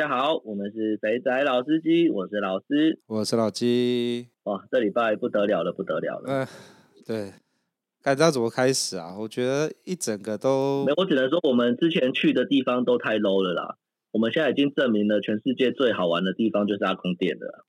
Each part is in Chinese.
家好，我们是肥仔老司机，我是老师，我是老鸡。哇，这礼拜不得了了，不得了了。嗯、呃，对，该知道怎么开始啊？我觉得一整个都没有，我只能说我们之前去的地方都太 low 了啦。我们现在已经证明了，全世界最好玩的地方就是阿公店了。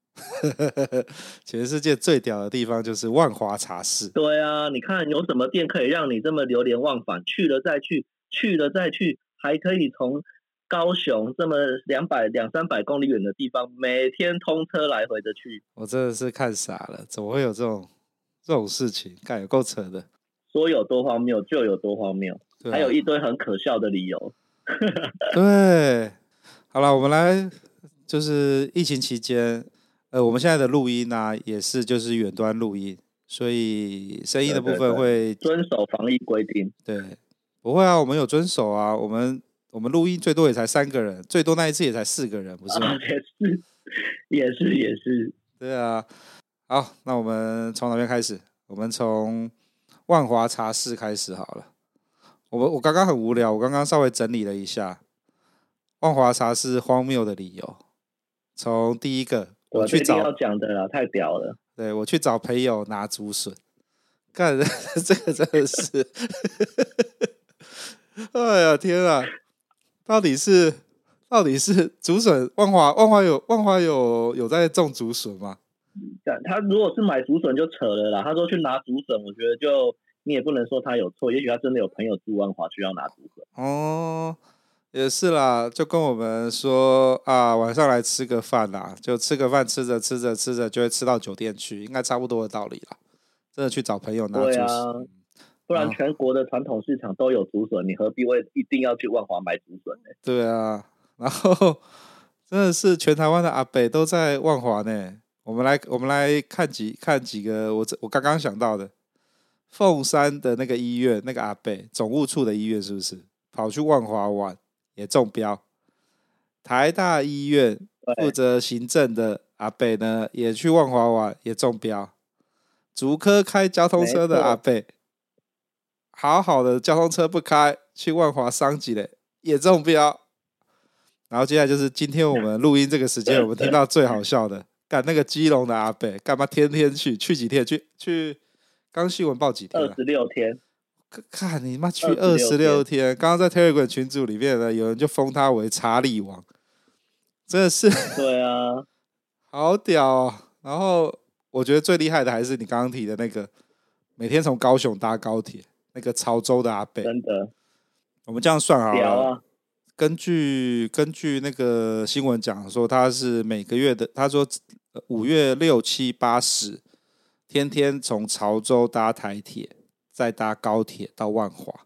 全世界最屌的地方就是万华茶室。对啊，你看有什么店可以让你这么流连忘返，去了再去，去了再去，还可以从。高雄这么两百两三百公里远的地方，每天通车来回的去，我真的是看傻了，怎么会有这种这种事情？干有够扯的，说有多荒谬就有多荒谬，啊、还有一堆很可笑的理由。对，好了，我们来就是疫情期间，呃，我们现在的录音呢、啊，也是就是远端录音，所以声音的部分会遵守防疫规定。对，不会啊，我们有遵守啊，我们。我们录音最多也才三个人，最多那一次也才四个人，不是吗？啊、也是，也是，也是。对啊，好，那我们从哪边开始？我们从万华茶室开始好了。我我刚刚很无聊，我刚刚稍微整理了一下万华茶室荒谬的理由。从第一个，我去找要讲的了，太屌了。对，我去找朋友拿竹笋，干 这个真的是，哎呀天啊！到底是到底是竹笋？万华万华有万华有有在种竹笋吗？他如果是买竹笋就扯了啦。他说去拿竹笋，我觉得就你也不能说他有错。也许他真的有朋友住万华需要拿竹笋。哦，也是啦，就跟我们说啊，晚上来吃个饭啦，就吃个饭，吃着吃着吃着就会吃到酒店去，应该差不多的道理啦。真的去找朋友拿竹笋。不然全国的传统市场都有竹笋，你何必为一定要去万华买竹笋呢？对啊，然后真的是全台湾的阿伯都在万华呢。我们来，我们来看几看几个，我这我刚刚想到的，凤山的那个医院，那个阿伯总务处的医院是不是跑去万华玩也中标？台大医院负责行政的阿伯呢，也去万华玩也中标。竹科开交通车的阿伯。好好的交通车不开，去万华商机嘞，也中标。然后接下来就是今天我们录音这个时间，我们听到最好笑的，干那个基隆的阿北，干嘛天天去？去几天？去去？刚新闻报几天？二十六天。看你妈去二十六天！刚刚在 Telegram 群组里面呢，有人就封他为查理王，真的是。对啊，好屌哦！然后我觉得最厉害的还是你刚刚提的那个，每天从高雄搭高铁。那个潮州的阿伯，真的，我们这样算好了。啊、根据根据那个新闻讲说，他是每个月的，他说五月六七八十，天天从潮州搭台铁，再搭高铁到万华，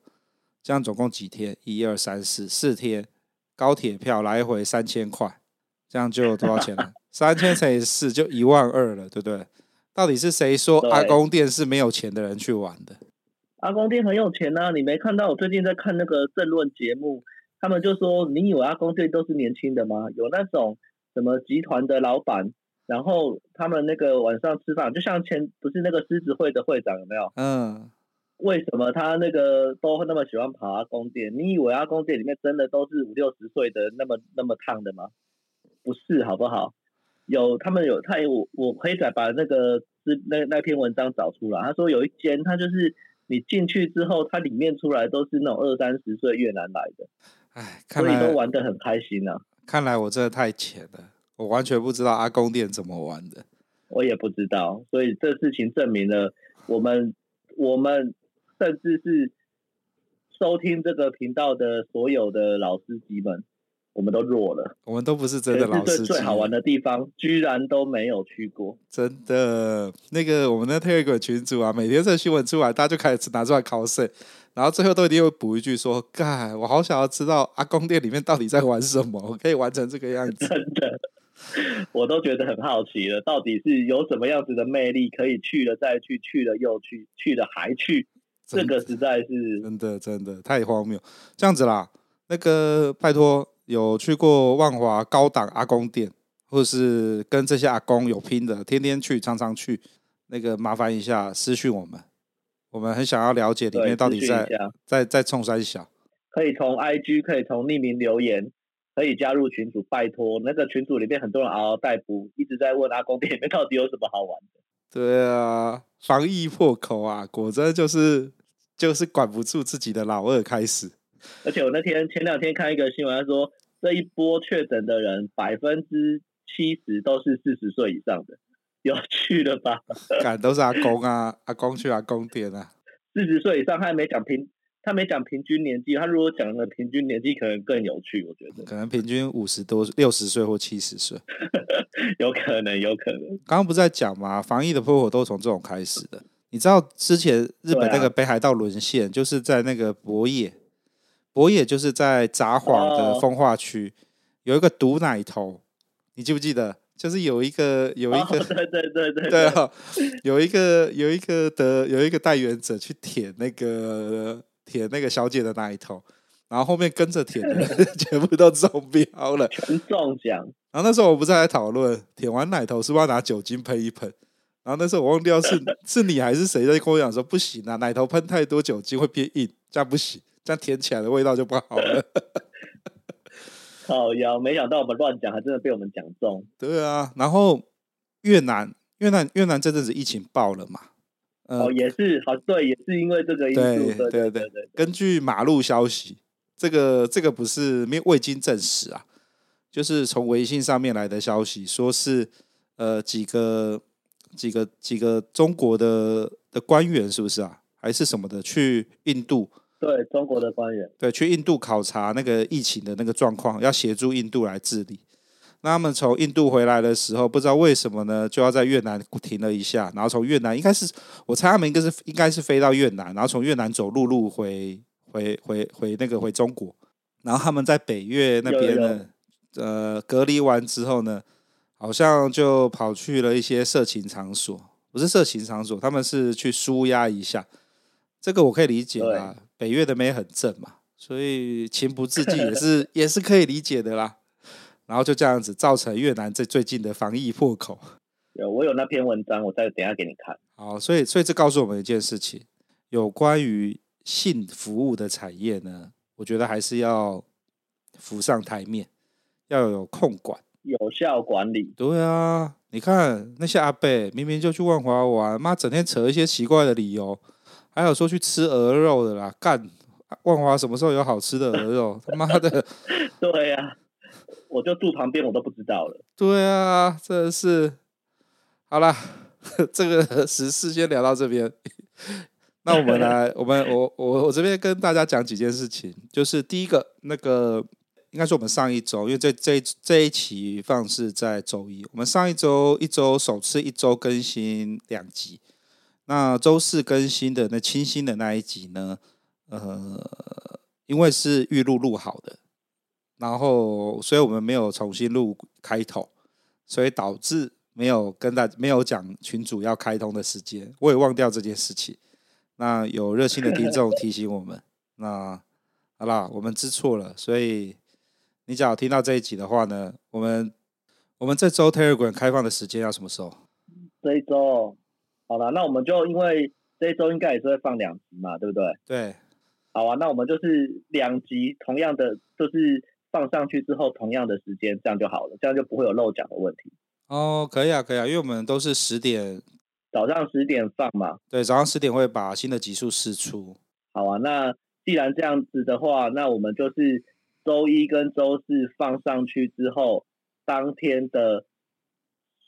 这样总共几天？一二三四四天，高铁票来回三千块，这样就有多少钱了？三千乘以四就一万二了，对不对？到底是谁说阿公店是没有钱的人去玩的？阿公店很有钱呐、啊，你没看到？我最近在看那个政论节目，他们就说：“你以为阿公店都是年轻的吗？有那种什么集团的老板，然后他们那个晚上吃饭，就像前不是那个狮子会的会长有没有？嗯，为什么他那个都那么喜欢跑阿公店？你以为阿公店里面真的都是五六十岁的那么那么烫的吗？不是，好不好？有他们有他有我我可以再把那个是那那篇文章找出来。他说有一间他就是。你进去之后，它里面出来都是那种二三十岁越南来的，哎，所以都玩的很开心啊。看来我真的太浅了，我完全不知道阿公店怎么玩的。我也不知道，所以这事情证明了我们，我们甚至是收听这个频道的所有的老司机们。我们都弱了，我们都不是真的老司机。最好玩的地方，居然都没有去过。真的，那个我们的 Telegram 群组啊，每天这新闻出来，大家就开始拿出来考试，然后最后都一定会补一句说：“干，我好想要知道阿公店里面到底在玩什么，我可以玩成这个样子。”真的，我都觉得很好奇了，到底是有什么样子的魅力，可以去了再去，去了又去，去了还去，这个实在是真的真的太荒谬。这样子啦，那个拜托，有去过万华高档阿公店，或是跟这些阿公有拼的，天天去，常常去，那个麻烦一下私讯我们，我们很想要了解里面到底在在在冲山小。可以从 IG，可以从匿名留言。可以加入群组，拜托那个群组里面很多人嗷嗷待哺，一直在问阿公店里面到底有什么好玩的。对啊，防疫破口啊，果真就是就是管不住自己的老二开始。而且我那天前两天看一个新闻，他说这一波确诊的人百分之七十都是四十岁以上的，有趣的吧？敢都是阿公啊，阿公去阿公店啊，四十岁以上他还没讲平。他没讲平均年纪，他如果讲了平均年纪，可能更有趣。我觉得可能平均五十多、六十岁或七十岁，有可能，有可能。刚刚不是在讲吗？防疫的破口都从这种开始的。你知道之前日本那个北海道沦陷，就是在那个博野，博野就是在札幌的风化区，有一个毒奶头，你记不记得？就是有一个有一个，对对对对对啊，有一个有一个的有一个代言者去舔那个。舔那个小姐的那一头，然后后面跟着舔的 全部都中标了，全中奖。然后那时候我不是还在讨论舔完奶头是不是要拿酒精喷一喷？然后那时候我忘掉是 是你还是谁在跟我讲说不行啊，奶头喷太多酒精会变硬，这样不行，这样舔起来的味道就不好了。好呀，没想到我们乱讲，还真的被我们讲中。对啊，然后越南越南越南这阵子疫情爆了嘛。哦，也是好，对，也是因为这个因素。对对对对对。根据马路消息，这个这个不是没未经证实啊，就是从微信上面来的消息，说是呃几个几个几个中国的的官员是不是啊？还是什么的去印度？对，中国的官员。对，去印度考察那个疫情的那个状况，要协助印度来治理。那他们从印度回来的时候，不知道为什么呢，就要在越南停了一下，然后从越南应该是我猜他们应该是应该是飞到越南，然后从越南走陆路回回回回那个回中国，然后他们在北越那边呢，呃，隔离完之后呢，好像就跑去了一些色情场所，不是色情场所，他们是去舒压一下，这个我可以理解啦，北越的妹很正嘛，所以情不自禁也是也是可以理解的啦。然后就这样子造成越南这最近的防疫破口。有，我有那篇文章，我再等一下给你看。好，所以所以这告诉我们一件事情，有关于性服务的产业呢，我觉得还是要浮上台面，要有控管，有效管理。对啊，你看那些阿贝明明就去万华玩，妈整天扯一些奇怪的理由，还有说去吃鹅肉的啦，干万华什么时候有好吃的鹅肉？他妈的，对呀、啊。我就住旁边，我都不知道了。对啊，真的是。好啦，这个时事先聊到这边。那我们来，我们我我我这边跟大家讲几件事情。就是第一个，那个应该是我们上一周，因为这这这一期放是在周一，我们上一周一周首次一周更新两集。那周四更新的那清新的那一集呢？呃，因为是预录录好的。然后，所以我们没有重新录开头，所以导致没有跟大没有讲群主要开通的时间，我也忘掉这件事情。那有热心的听众提醒我们，那好啦，我们知错了。所以你只要听到这一集的话呢，我们我们这周 Telegram 开放的时间要什么时候？这一周，好了，那我们就因为这一周应该也是会放两集嘛，对不对？对。好啊，那我们就是两集，同样的就是。放上去之后，同样的时间，这样就好了，这样就不会有漏讲的问题。哦，可以啊，可以啊，因为我们都是十点，早上十点放嘛。对，早上十点会把新的集数释出。好啊，那既然这样子的话，那我们就是周一跟周四放上去之后，当天的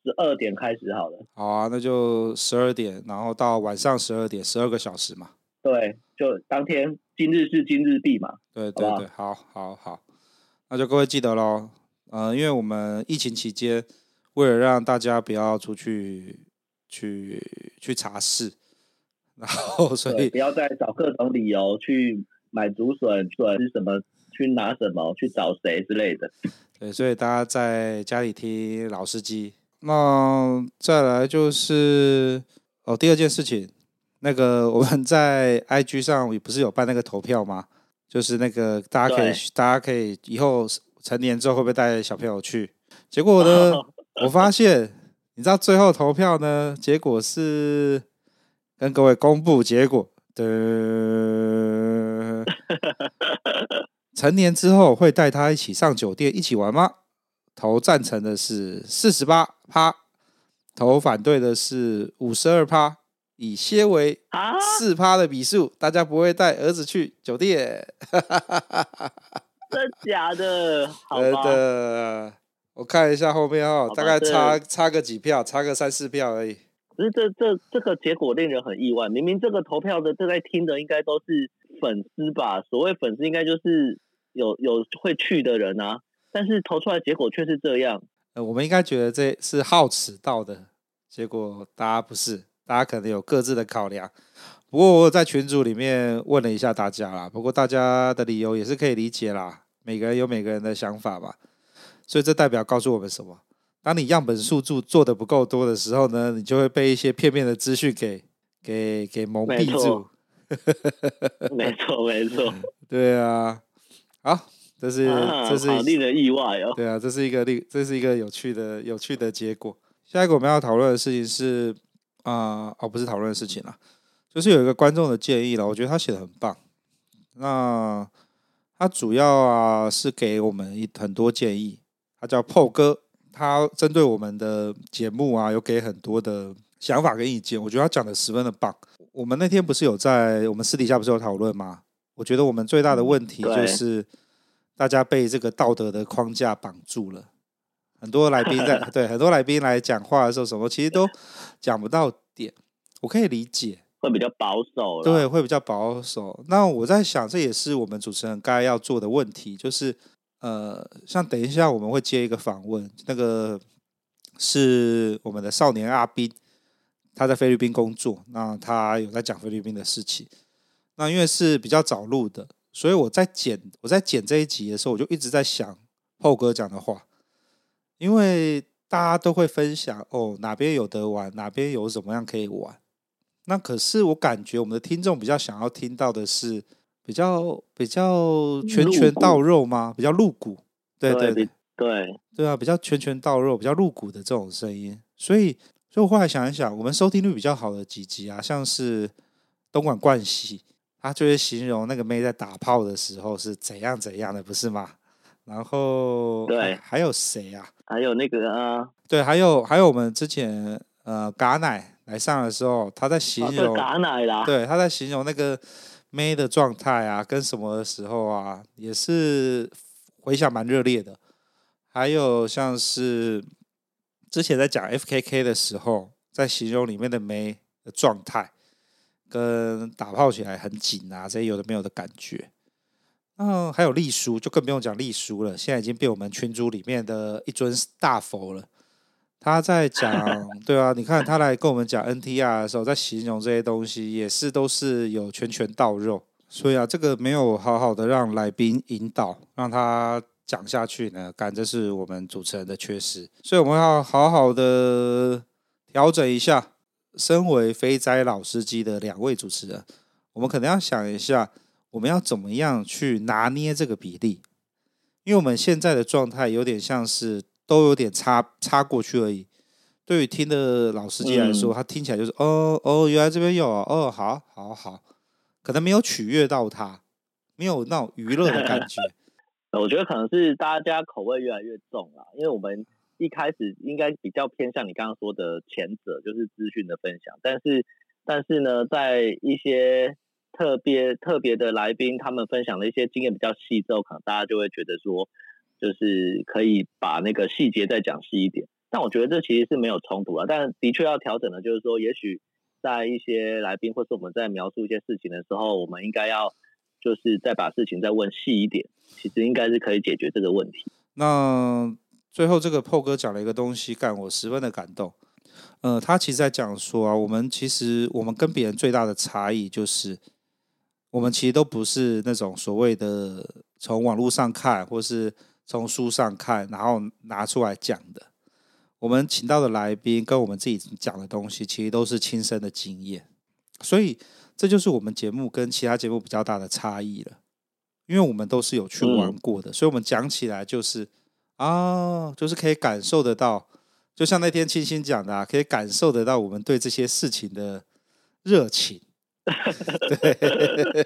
十二点开始好了。好啊，那就十二点，然后到晚上十二点，十二个小时嘛。对，就当天今日是今日毕嘛。对对对，好好好。好那就各位记得喽，嗯、呃，因为我们疫情期间，为了让大家不要出去去去查事，然后 所以不要再找各种理由去买竹笋、笋什么去拿什么，去找谁之类的。对，所以大家在家里听老司机。那再来就是哦，第二件事情，那个我们在 IG 上不是有办那个投票吗？就是那个大家可以，大家可以以后成年之后会不会带小朋友去？结果呢，我发现，你知道最后投票呢，结果是跟各位公布结果的。成年之后会带他一起上酒店一起玩吗？投赞成的是四十八趴，投反对的是五十二趴，以些为四趴的比数，大家不会带儿子去酒店。真假的？真的。我看一下后面哦，大概差差个几票，差个三四票而已。可是这这这个结果令人很意外。明明这个投票的正在听的应该都是粉丝吧？所谓粉丝应该就是有有会去的人啊。但是投出来结果却是这样。呃，我们应该觉得这是好迟到的结果，大家不是，大家可能有各自的考量。不过我在群组里面问了一下大家啦，不过大家的理由也是可以理解啦。每个人有每个人的想法吧。所以这代表告诉我们什么？当你样本数做做的不够多的时候呢，你就会被一些片面的资讯给给给蒙蔽住。没错，没错。对啊，好，这是、啊、这是好令人意外哦。对啊，这是一个令这是一个有趣的有趣的结果。下一个我们要讨论的事情是啊、呃，哦，不是讨论的事情啦，就是有一个观众的建议了，我觉得他写的很棒。那他主要啊是给我们一很多建议。他叫 Paul 哥，他针对我们的节目啊，有给很多的想法跟意见。我觉得他讲的十分的棒。我们那天不是有在我们私底下不是有讨论吗？我觉得我们最大的问题就是大家被这个道德的框架绑住了。很多来宾在 对很多来宾来讲话的时候，什么其实都讲不到点。我可以理解，会比较保守，对，会比较保守。那我在想，这也是我们主持人该要做的问题，就是。呃，像等一下我们会接一个访问，那个是我们的少年阿斌，他在菲律宾工作，那他有在讲菲律宾的事情。那因为是比较早录的，所以我在剪我在剪这一集的时候，我就一直在想 Paul 哥讲的话，因为大家都会分享哦，哪边有得玩，哪边有怎么样可以玩。那可是我感觉我们的听众比较想要听到的是。比较比较拳拳到肉吗？比较露骨，对对对对对啊，比较拳拳到肉，比较露骨的这种声音。所以，所以我后来想一想，我们收听率比较好的几集啊，像是东莞冠希，他就是形容那个妹在打炮的时候是怎样怎样的，不是吗？然后对，还有谁啊？还有那个啊，对，还有还有我们之前呃，嘎奶来上的时候，他在形容嘎奶啦，对，他在形容那个。妹的状态啊，跟什么的时候啊，也是回想蛮热烈的。还有像是之前在讲 FKK 的时候，在形容里面的妹的状态，跟打炮起来很紧啊，这些有的没有的感觉。嗯，还有隶书，就更不用讲隶书了，现在已经被我们群组里面的一尊大佛了。他在讲，对啊，你看他来跟我们讲 NTR 的时候，在形容这些东西，也是都是有拳拳到肉，所以啊，这个没有好好的让来宾引导，让他讲下去呢，感觉是我们主持人的缺失，所以我们要好好的调整一下。身为非灾老司机的两位主持人，我们可能要想一下，我们要怎么样去拿捏这个比例，因为我们现在的状态有点像是。都有点插插过去而已。对于听的老司机来说，嗯、他听起来就是哦哦，原来这边有啊，哦，好，好，好，可能没有取悦到他，没有那种娱乐的感觉。我觉得可能是大家口味越来越重了，因为我们一开始应该比较偏向你刚刚说的前者，就是资讯的分享。但是，但是呢，在一些特别特别的来宾，他们分享的一些经验比较细之后，可能大家就会觉得说。就是可以把那个细节再讲细一点，但我觉得这其实是没有冲突啊。但的确要调整的，就是说，也许在一些来宾或是我们在描述一些事情的时候，我们应该要就是再把事情再问细一点，其实应该是可以解决这个问题。那最后这个 Paul 哥讲了一个东西，干我十分的感动。呃，他其实在讲说啊，我们其实我们跟别人最大的差异就是，我们其实都不是那种所谓的从网络上看，或是从书上看，然后拿出来讲的。我们请到的来宾跟我们自己讲的东西，其实都是亲身的经验，所以这就是我们节目跟其他节目比较大的差异了。因为我们都是有去玩过的，嗯、所以我们讲起来就是啊，就是可以感受得到，就像那天清新讲的，啊，可以感受得到我们对这些事情的热情。对，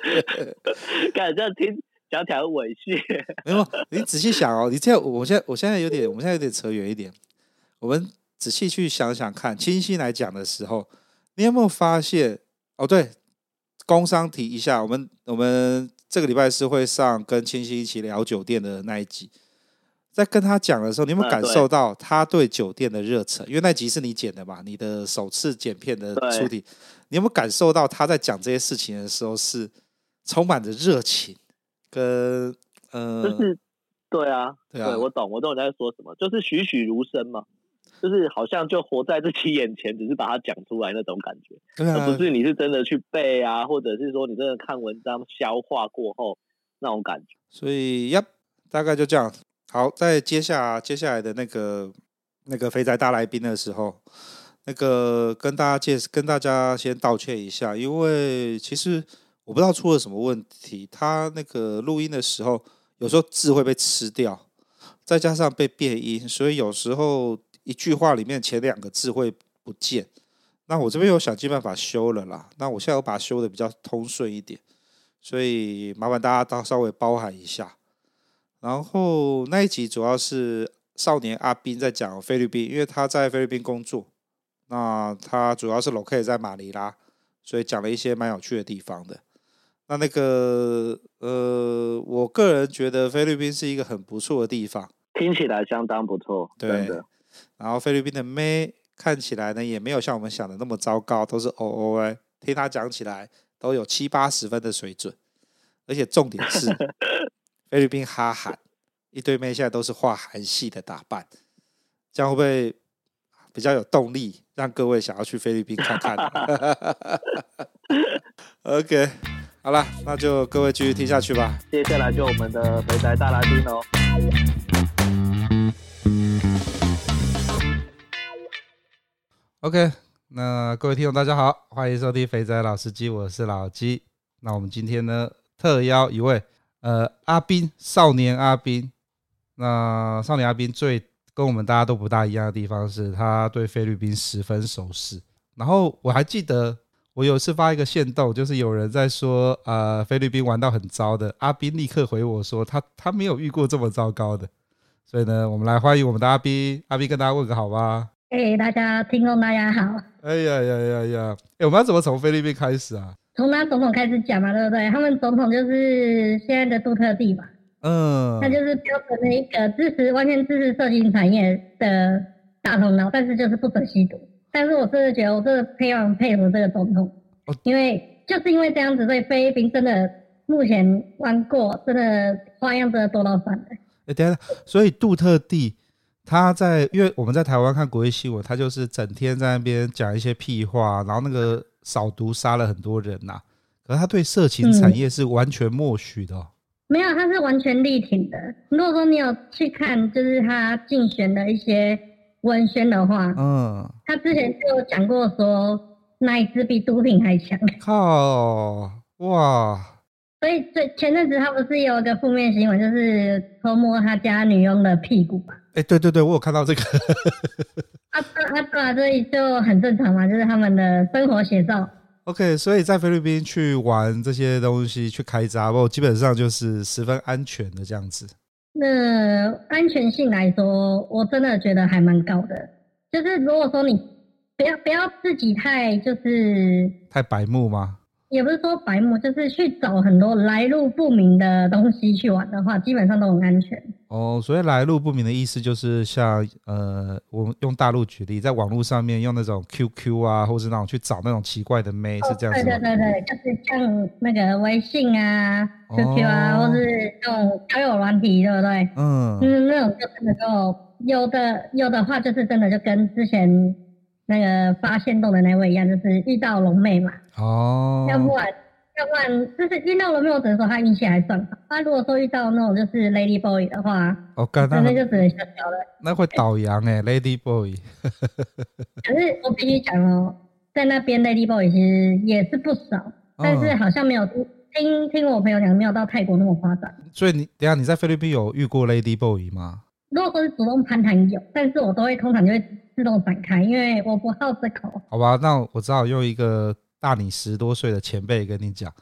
感觉听讲起来很猥亵。没有，你仔细想哦，你这样，我现在我现在有点，我们现在有点扯远一点。我们仔细去想想看，清新来讲的时候，你有没有发现？哦，对，工商提一下，我们我们这个礼拜是会上跟清新一起聊酒店的那一集，在跟他讲的时候，你有没有感受到他对酒店的热忱？因为那集是你剪的嘛，你的首次剪片的出题，你有没有感受到他在讲这些事情的时候是充满着热情跟呃，就是对啊，对啊，我懂，我懂你在说什么，就是栩栩如生嘛。就是好像就活在自己眼前，只是把它讲出来那种感觉，而不是你是真的去背啊，或者是说你真的看文章消化过后那种感觉。所以呀，大概就这样。好，在接下接下来的那个那个肥宅大来宾的时候，那个跟大家介跟大家先道歉一下，因为其实我不知道出了什么问题，他那个录音的时候有时候字会被吃掉，再加上被变音，所以有时候。一句话里面前两个字会不见，那我这边有想尽办法修了啦。那我现在有把它修的比较通顺一点，所以麻烦大家到稍微包涵一下。然后那一集主要是少年阿斌在讲菲律宾，因为他在菲律宾工作，那他主要是 locate 在马尼拉，所以讲了一些蛮有趣的地方的。那那个呃，我个人觉得菲律宾是一个很不错的地方，听起来相当不错，对的。然后菲律宾的妹看起来呢，也没有像我们想的那么糟糕，都是 O O 哎，听他讲起来都有七八十分的水准，而且重点是菲律宾哈韩一堆妹现在都是画韩系的打扮，这样会不会比较有动力让各位想要去菲律宾看看？OK，好了，那就各位继续听下去吧。接下来就我们的肥宅大来宾哦。OK，那各位听众大家好，欢迎收听肥宅老司机，我是老鸡。那我们今天呢，特邀一位呃阿斌，少年阿斌。那少年阿斌最跟我们大家都不大一样的地方是，他对菲律宾十分熟识。然后我还记得我有一次发一个线动，就是有人在说呃菲律宾玩到很糟的，阿斌立刻回我说他他没有遇过这么糟糕的。所以呢，我们来欢迎我们的阿斌，阿斌跟大家问个好吧。哎、欸，大家听众大家好。哎呀呀呀呀！哎、欸，我们要怎么从菲律宾开始啊？从他总统开始讲嘛，对不对？他们总统就是现在的杜特地嘛。嗯。他就是标准的一个支持完全支持色情产业的大头脑，但是就是不准吸毒。但是我真的觉得，我真的非常佩服这个总统，哦、因为就是因为这样子，所以菲律宾真的目前玩过，真的花样真的多到翻了。哎、欸，等下，所以杜特地。他在，因为我们在台湾看国际新闻，他就是整天在那边讲一些屁话，然后那个扫毒杀了很多人呐、啊。可是他对色情产业是完全默许的、哦嗯。没有，他是完全力挺的。如果说你有去看，就是他竞选的一些文宣的话，嗯，他之前就有讲过说，奶子比毒品还强。靠，哇！所以最前阵子他不是有一个负面新闻，就是偷摸他家女佣的屁股嘛？哎、欸，对对对，我有看到这个。啊啊啊！所以就很正常嘛，就是他们的生活写照。OK，所以在菲律宾去玩这些东西，去开闸，不基本上就是十分安全的这样子。那安全性来说，我真的觉得还蛮高的。就是如果说你不要不要自己太就是太白目吗？也不是说白目，就是去找很多来路不明的东西去玩的话，基本上都很安全。哦，所以来路不明的意思就是像呃，我们用大陆举例，在网络上面用那种 QQ 啊，或是那种去找那种奇怪的妹，是这样子吗？对对对对，就是像那个微信啊、QQ 啊，哦、或是那种交友软体，对不对？嗯，就是，那种就真的就有的有的话，就是真的就跟之前。那个发现洞的那位一样，就是遇到龙妹嘛。哦。要不然，要不然就是遇到龙妹，我只能说他运气还算好。他、啊、如果说遇到那种就是 Lady Boy 的话，哦，那那就只能小小了。那会倒洋哎，Lady Boy。可是我必须讲哦，在那边 Lady Boy 其实也是不少，哦、但是好像没有听听我朋友讲，没有到泰国那么夸张。所以你等下你在菲律宾有遇过 Lady Boy 吗？如果说是主动攀谈有，但是我都会通常就会自动闪开，因为我不好这口。好吧，那我只好用一个大你十多岁的前辈跟你讲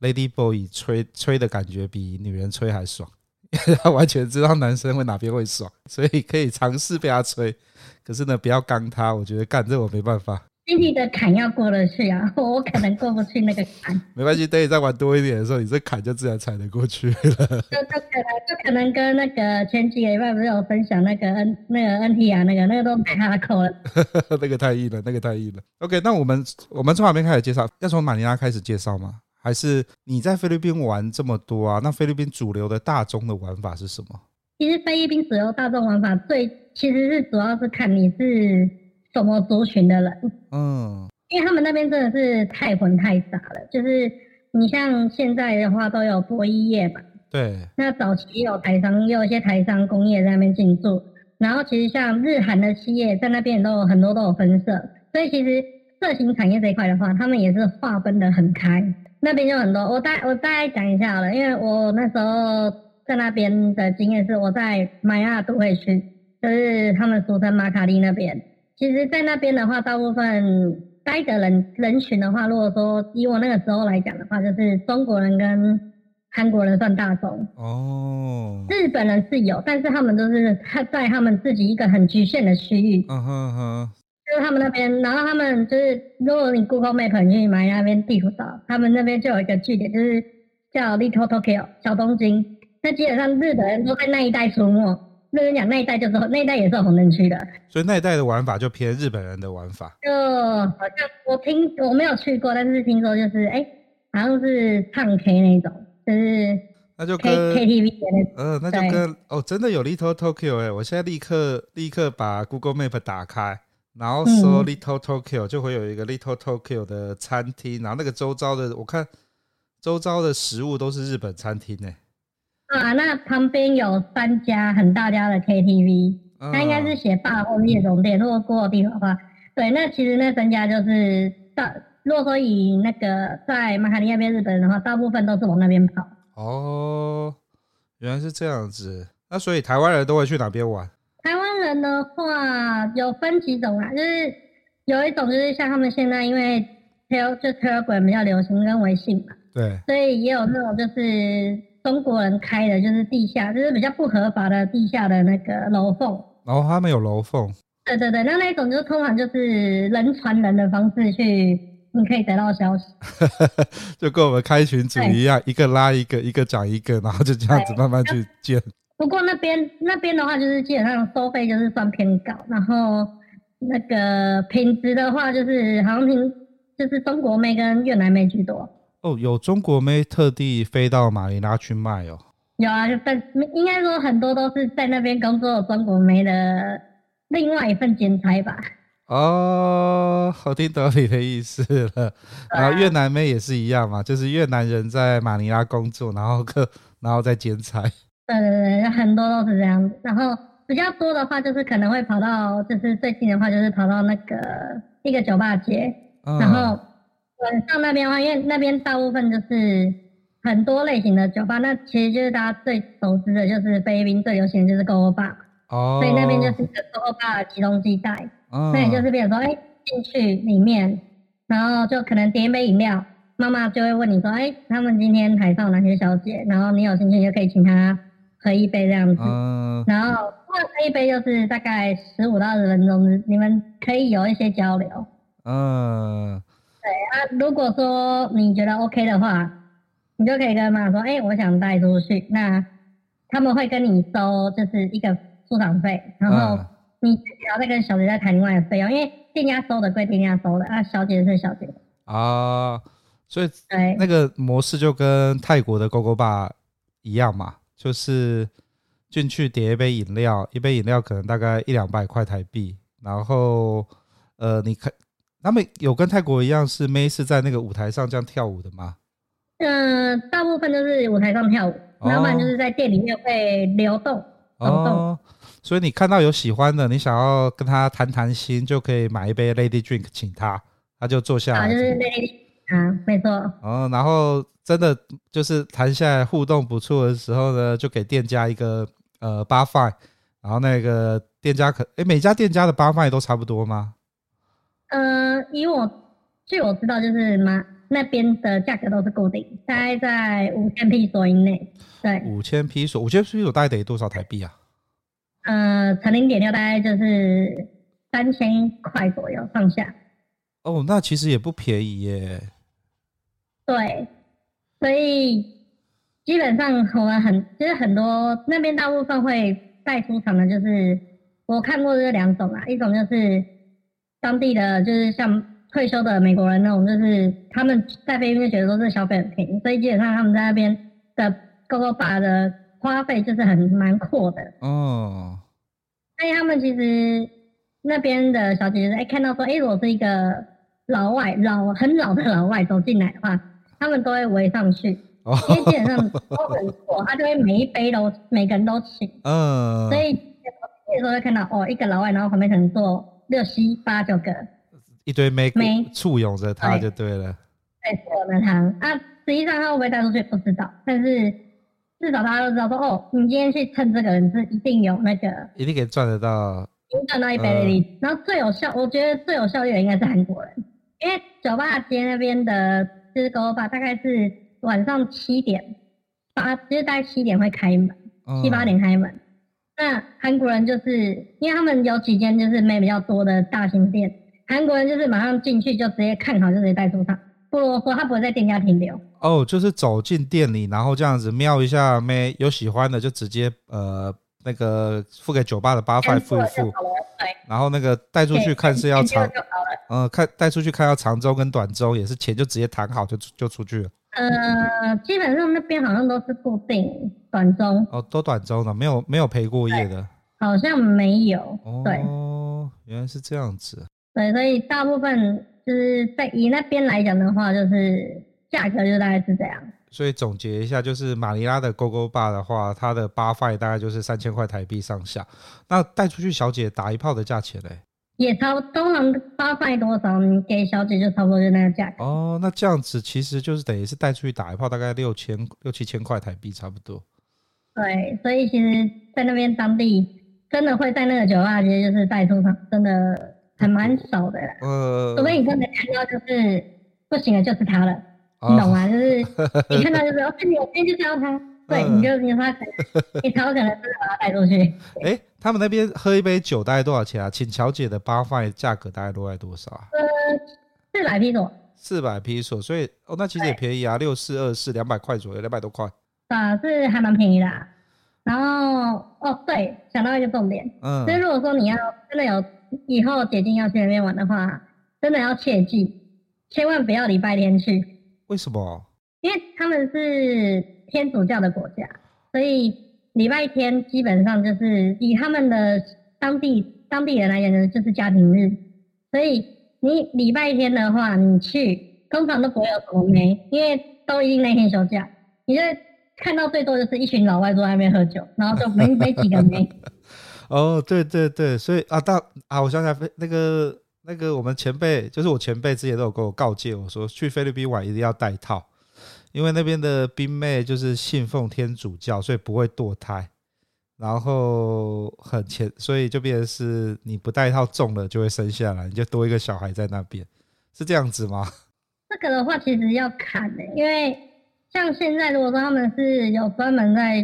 ，Lady Boy 吹吹的感觉比女人吹还爽，因 为他完全知道男生会哪边会爽，所以可以尝试被他吹。可是呢，不要刚他，我觉得干这我没办法。心里的坎要过得去啊，我可能过不去那个坎。没关系，等你再玩多一点的时候，你这坎就自然踩得过去了。就就可能就可能跟那个前几个礼拜不是有分享那个 N 那个 NT 啊，那个那个都太哈扣了。那个太硬了，那个太硬了。OK，那我们我们从哪边开始介绍？要从马尼拉开始介绍吗？还是你在菲律宾玩这么多啊？那菲律宾主流的大宗的玩法是什么？其实菲律宾主流大众玩法最其实是主要是看你是。什么族群的人？嗯，因为他们那边真的是太混太杂了。就是你像现在的话，都有博弈业嘛。对。那早期也有台商，也有一些台商工业在那边进驻。然后其实像日韩的企业在那边都有很多都有分社，所以其实色情产业这一块的话，他们也是划分的很开。那边就很多，我大我大概讲一下好了，因为我那时候在那边的经验是我在马亚都会区，就是他们俗称马卡利那边。其实，在那边的话，大部分待的人人群的话，如果说以我那个时候来讲的话，就是中国人跟韩国人算大众。哦。日本人是有，但是他们都是他在他们自己一个很局限的区域。嗯哼哼。就是他们那边，然后他们就是，如果你 Google Map 你去马尼拉那边地图找，他们那边就有一个据点，就是叫 Little Tokyo 小东京。那基本上日本人都在那一带出没。那跟你讲，那一代就是那一代也是红灯区的，所以那一代的玩法就偏日本人的玩法。就好像我听我没有去过，但是听说就是哎、欸，好像是唱 K 那种，就是那就跟 K T V 的那种。嗯，那就跟哦，真的有 Little Tokyo 哎、欸！我现在立刻立刻把 Google Map 打开，然后搜 Little Tokyo，就会有一个 Little Tokyo 的餐厅，然后那个周遭的我看周遭的食物都是日本餐厅哎、欸。啊，那旁边有三家很大家的 KTV，它应该是写霸或夜总店，如果过的地方的话，对，那其实那三家就是大，如果说以那个在马卡利那边日本人的话，大部分都是往那边跑。哦，原来是这样子，那所以台湾人都会去哪边玩？台湾人的话有分几种啊，就是有一种就是像他们现在因为 Tel 就 Telegram 比较流行跟微信嘛，对，所以也有那种就是。中国人开的就是地下，就是比较不合法的地下的那个楼凤。然后他们有楼凤。对对对，那那种就通常就是人传人的方式去，你可以得到消息。就跟我们开群组一样，一个拉一个，一个讲一个，然后就这样子慢慢去建。不过那边那边的话，就是基本上收费就是算偏高，然后那个品质的话，就是好像听就是中国妹跟越南妹居多。哦，有中国妹特地飞到马尼拉去卖哦。有啊，就但应该说很多都是在那边工作的中国妹的另外一份兼差吧。哦，好听懂你的意思了。然后越南妹也是一样嘛，就是越南人在马尼拉工作，然后个 然后再兼差。对对对，很多都是这样子。然后比较多的话，就是可能会跑到，就是最近的话，就是跑到那个一个酒吧街，嗯、然后。晚上那边的话，因为那边大部分就是很多类型的酒吧，那其实就是大家最熟知的，就是菲律宾最流行的就是 Gogo Bar，哦，所以那边就是一个 Gogo Bar 的集中地带，哦，那也就是比如说，哎、欸，进去里面，然后就可能点一杯饮料，妈妈就会问你说，哎、欸，他们今天台上有哪些小姐，然后你有兴趣就可以请她喝一杯这样子，嗯，然后喝一杯就是大。概十五到二十分钟，你们可以有一些交流，嗯。对啊，如果说你觉得 OK 的话，你就可以跟妈妈说，哎、欸，我想带出去。那他们会跟你收就是一个出场费，然后你只要再跟小姐再谈另外的费用，因为店家收的归店家收的，啊，小姐是小姐。啊，所以对那个模式就跟泰国的 Gogo Bar 一样嘛，就是进去点一杯饮料，一杯饮料可能大概一两百块台币，然后呃，你可。他们有跟泰国一样是妹是在那个舞台上这样跳舞的吗？嗯、呃，大部分都是舞台上跳舞，要不然就是在店里面会流动走动。哦，所以你看到有喜欢的，你想要跟他谈谈心，就可以买一杯 Lady Drink 请他，他就坐下来。啊，就是 Lady，啊，没错。哦，然后真的就是谈下来互动不错的时候呢，就给店家一个呃 bar fine，然后那个店家可诶，每家店家的 bar fine 都差不多吗？呃，以我。据我知道，就是嘛，那边的价格都是固定，大概在五千披索以内。对，五千披索，五千披索大概等于多少台币啊？呃，乘零点六，大概就是三千块左右上下。哦，那其实也不便宜耶。对，所以基本上我们很，其实很多那边大部分会带出场的，就是我看过这两种啊，一种就是当地的，就是像。退休的美国人那种，就是他们在菲律宾觉得说这消费很便宜，所以基本上他们在那边的 Gogo Bar 的花费就是很蛮阔的。哦，所以他们其实那边的小姐姐哎看到说，哎，如果是一个老外老很老的老外走进来的话，他们都会围上去，哦、因为基本上都很阔，他就会每一杯都每个人都请。嗯，所以那时候会看到哦，一个老外，然后旁边可能坐六七八九个。一堆妹簇拥着他就对了，对，簇拥着他啊。实际上他会不会带出去不知道，但是至少大家都知道说，哦，你今天去蹭这个人是一定有那个，一定可以赚得到，能赚到一杯的利。嗯、然后最有效，我觉得最有效率的应该是韩国人，因为酒吧街那边的就是 Gogo Bar 大概是晚上七点八，其实大概七点会开门，七八点开门。嗯、那韩国人就是因为他们有几间就是妹比较多的大型店。韩国人就是马上进去就直接看好就直接带出场，不啰嗦，他不会在店家停留。哦，就是走进店里，然后这样子瞄一下没有喜欢的，就直接呃那个付给酒吧的 bar fee 付一付，然后那个带出去看是要长，嗯，看带出去看要长周跟短周也是钱就直接谈好就就出去了。呃，基本上那边好像都是固定短中。哦，都短中的，没有没有陪过夜的。好像没有。对。哦，原来是这样子。对，所以大部分就是在以那边来讲的话，就是价格就大概是这样。所以总结一下，就是马尼拉的 Gogo Bar 的话，它的 bar fee 大概就是三千块台币上下。那带出去小姐打一炮的价钱嘞？也差不多，通常 bar fee 多少，你给小姐就差不多就那个价格。哦，那这样子其实就是等于是带出去打一炮，大概六千六七千块台币差不多。对，所以其实，在那边当地真的会在那个酒吧街就是带出场，真的。还蛮少的，呃，除非你真的看到就是不行了，就是他了，哦、你懂吗？就是 你看到就是，哦，你我今天就是要他，对，嗯、你就你他，你超可能真的把他带出去。哎、欸，他们那边喝一杯酒大概多少钱啊？请乔姐的 bar fee 价格大概落在多少啊？呃，四百披索。四百披索，所以哦，那其实也便宜啊，六四二四，两百块左右，两百多块。啊，是还蛮便宜的、啊。然后哦，对，想到一个重点，嗯，所以如果说你要真的有。以后决定要去那边玩的话，真的要切记，千万不要礼拜天去。为什么？因为他们是天主教的国家，所以礼拜天基本上就是以他们的当地当地人来讲呢，就是家庭日。所以你礼拜天的话，你去通常都不会有什么妹，因为都一定那天休假。你就看到最多就是一群老外坐在那边喝酒，然后就没没几个妹。哦，对对对，所以啊，到啊，我想起来，那个那个我们前辈，就是我前辈之前都有跟我告诫我说，去菲律宾玩一定要带套，因为那边的宾妹就是信奉天主教，所以不会堕胎，然后很虔，所以就变成是你不带套中了就会生下来，你就多一个小孩在那边，是这样子吗？这个的话其实要看的，因为像现在如果说他们是有专门在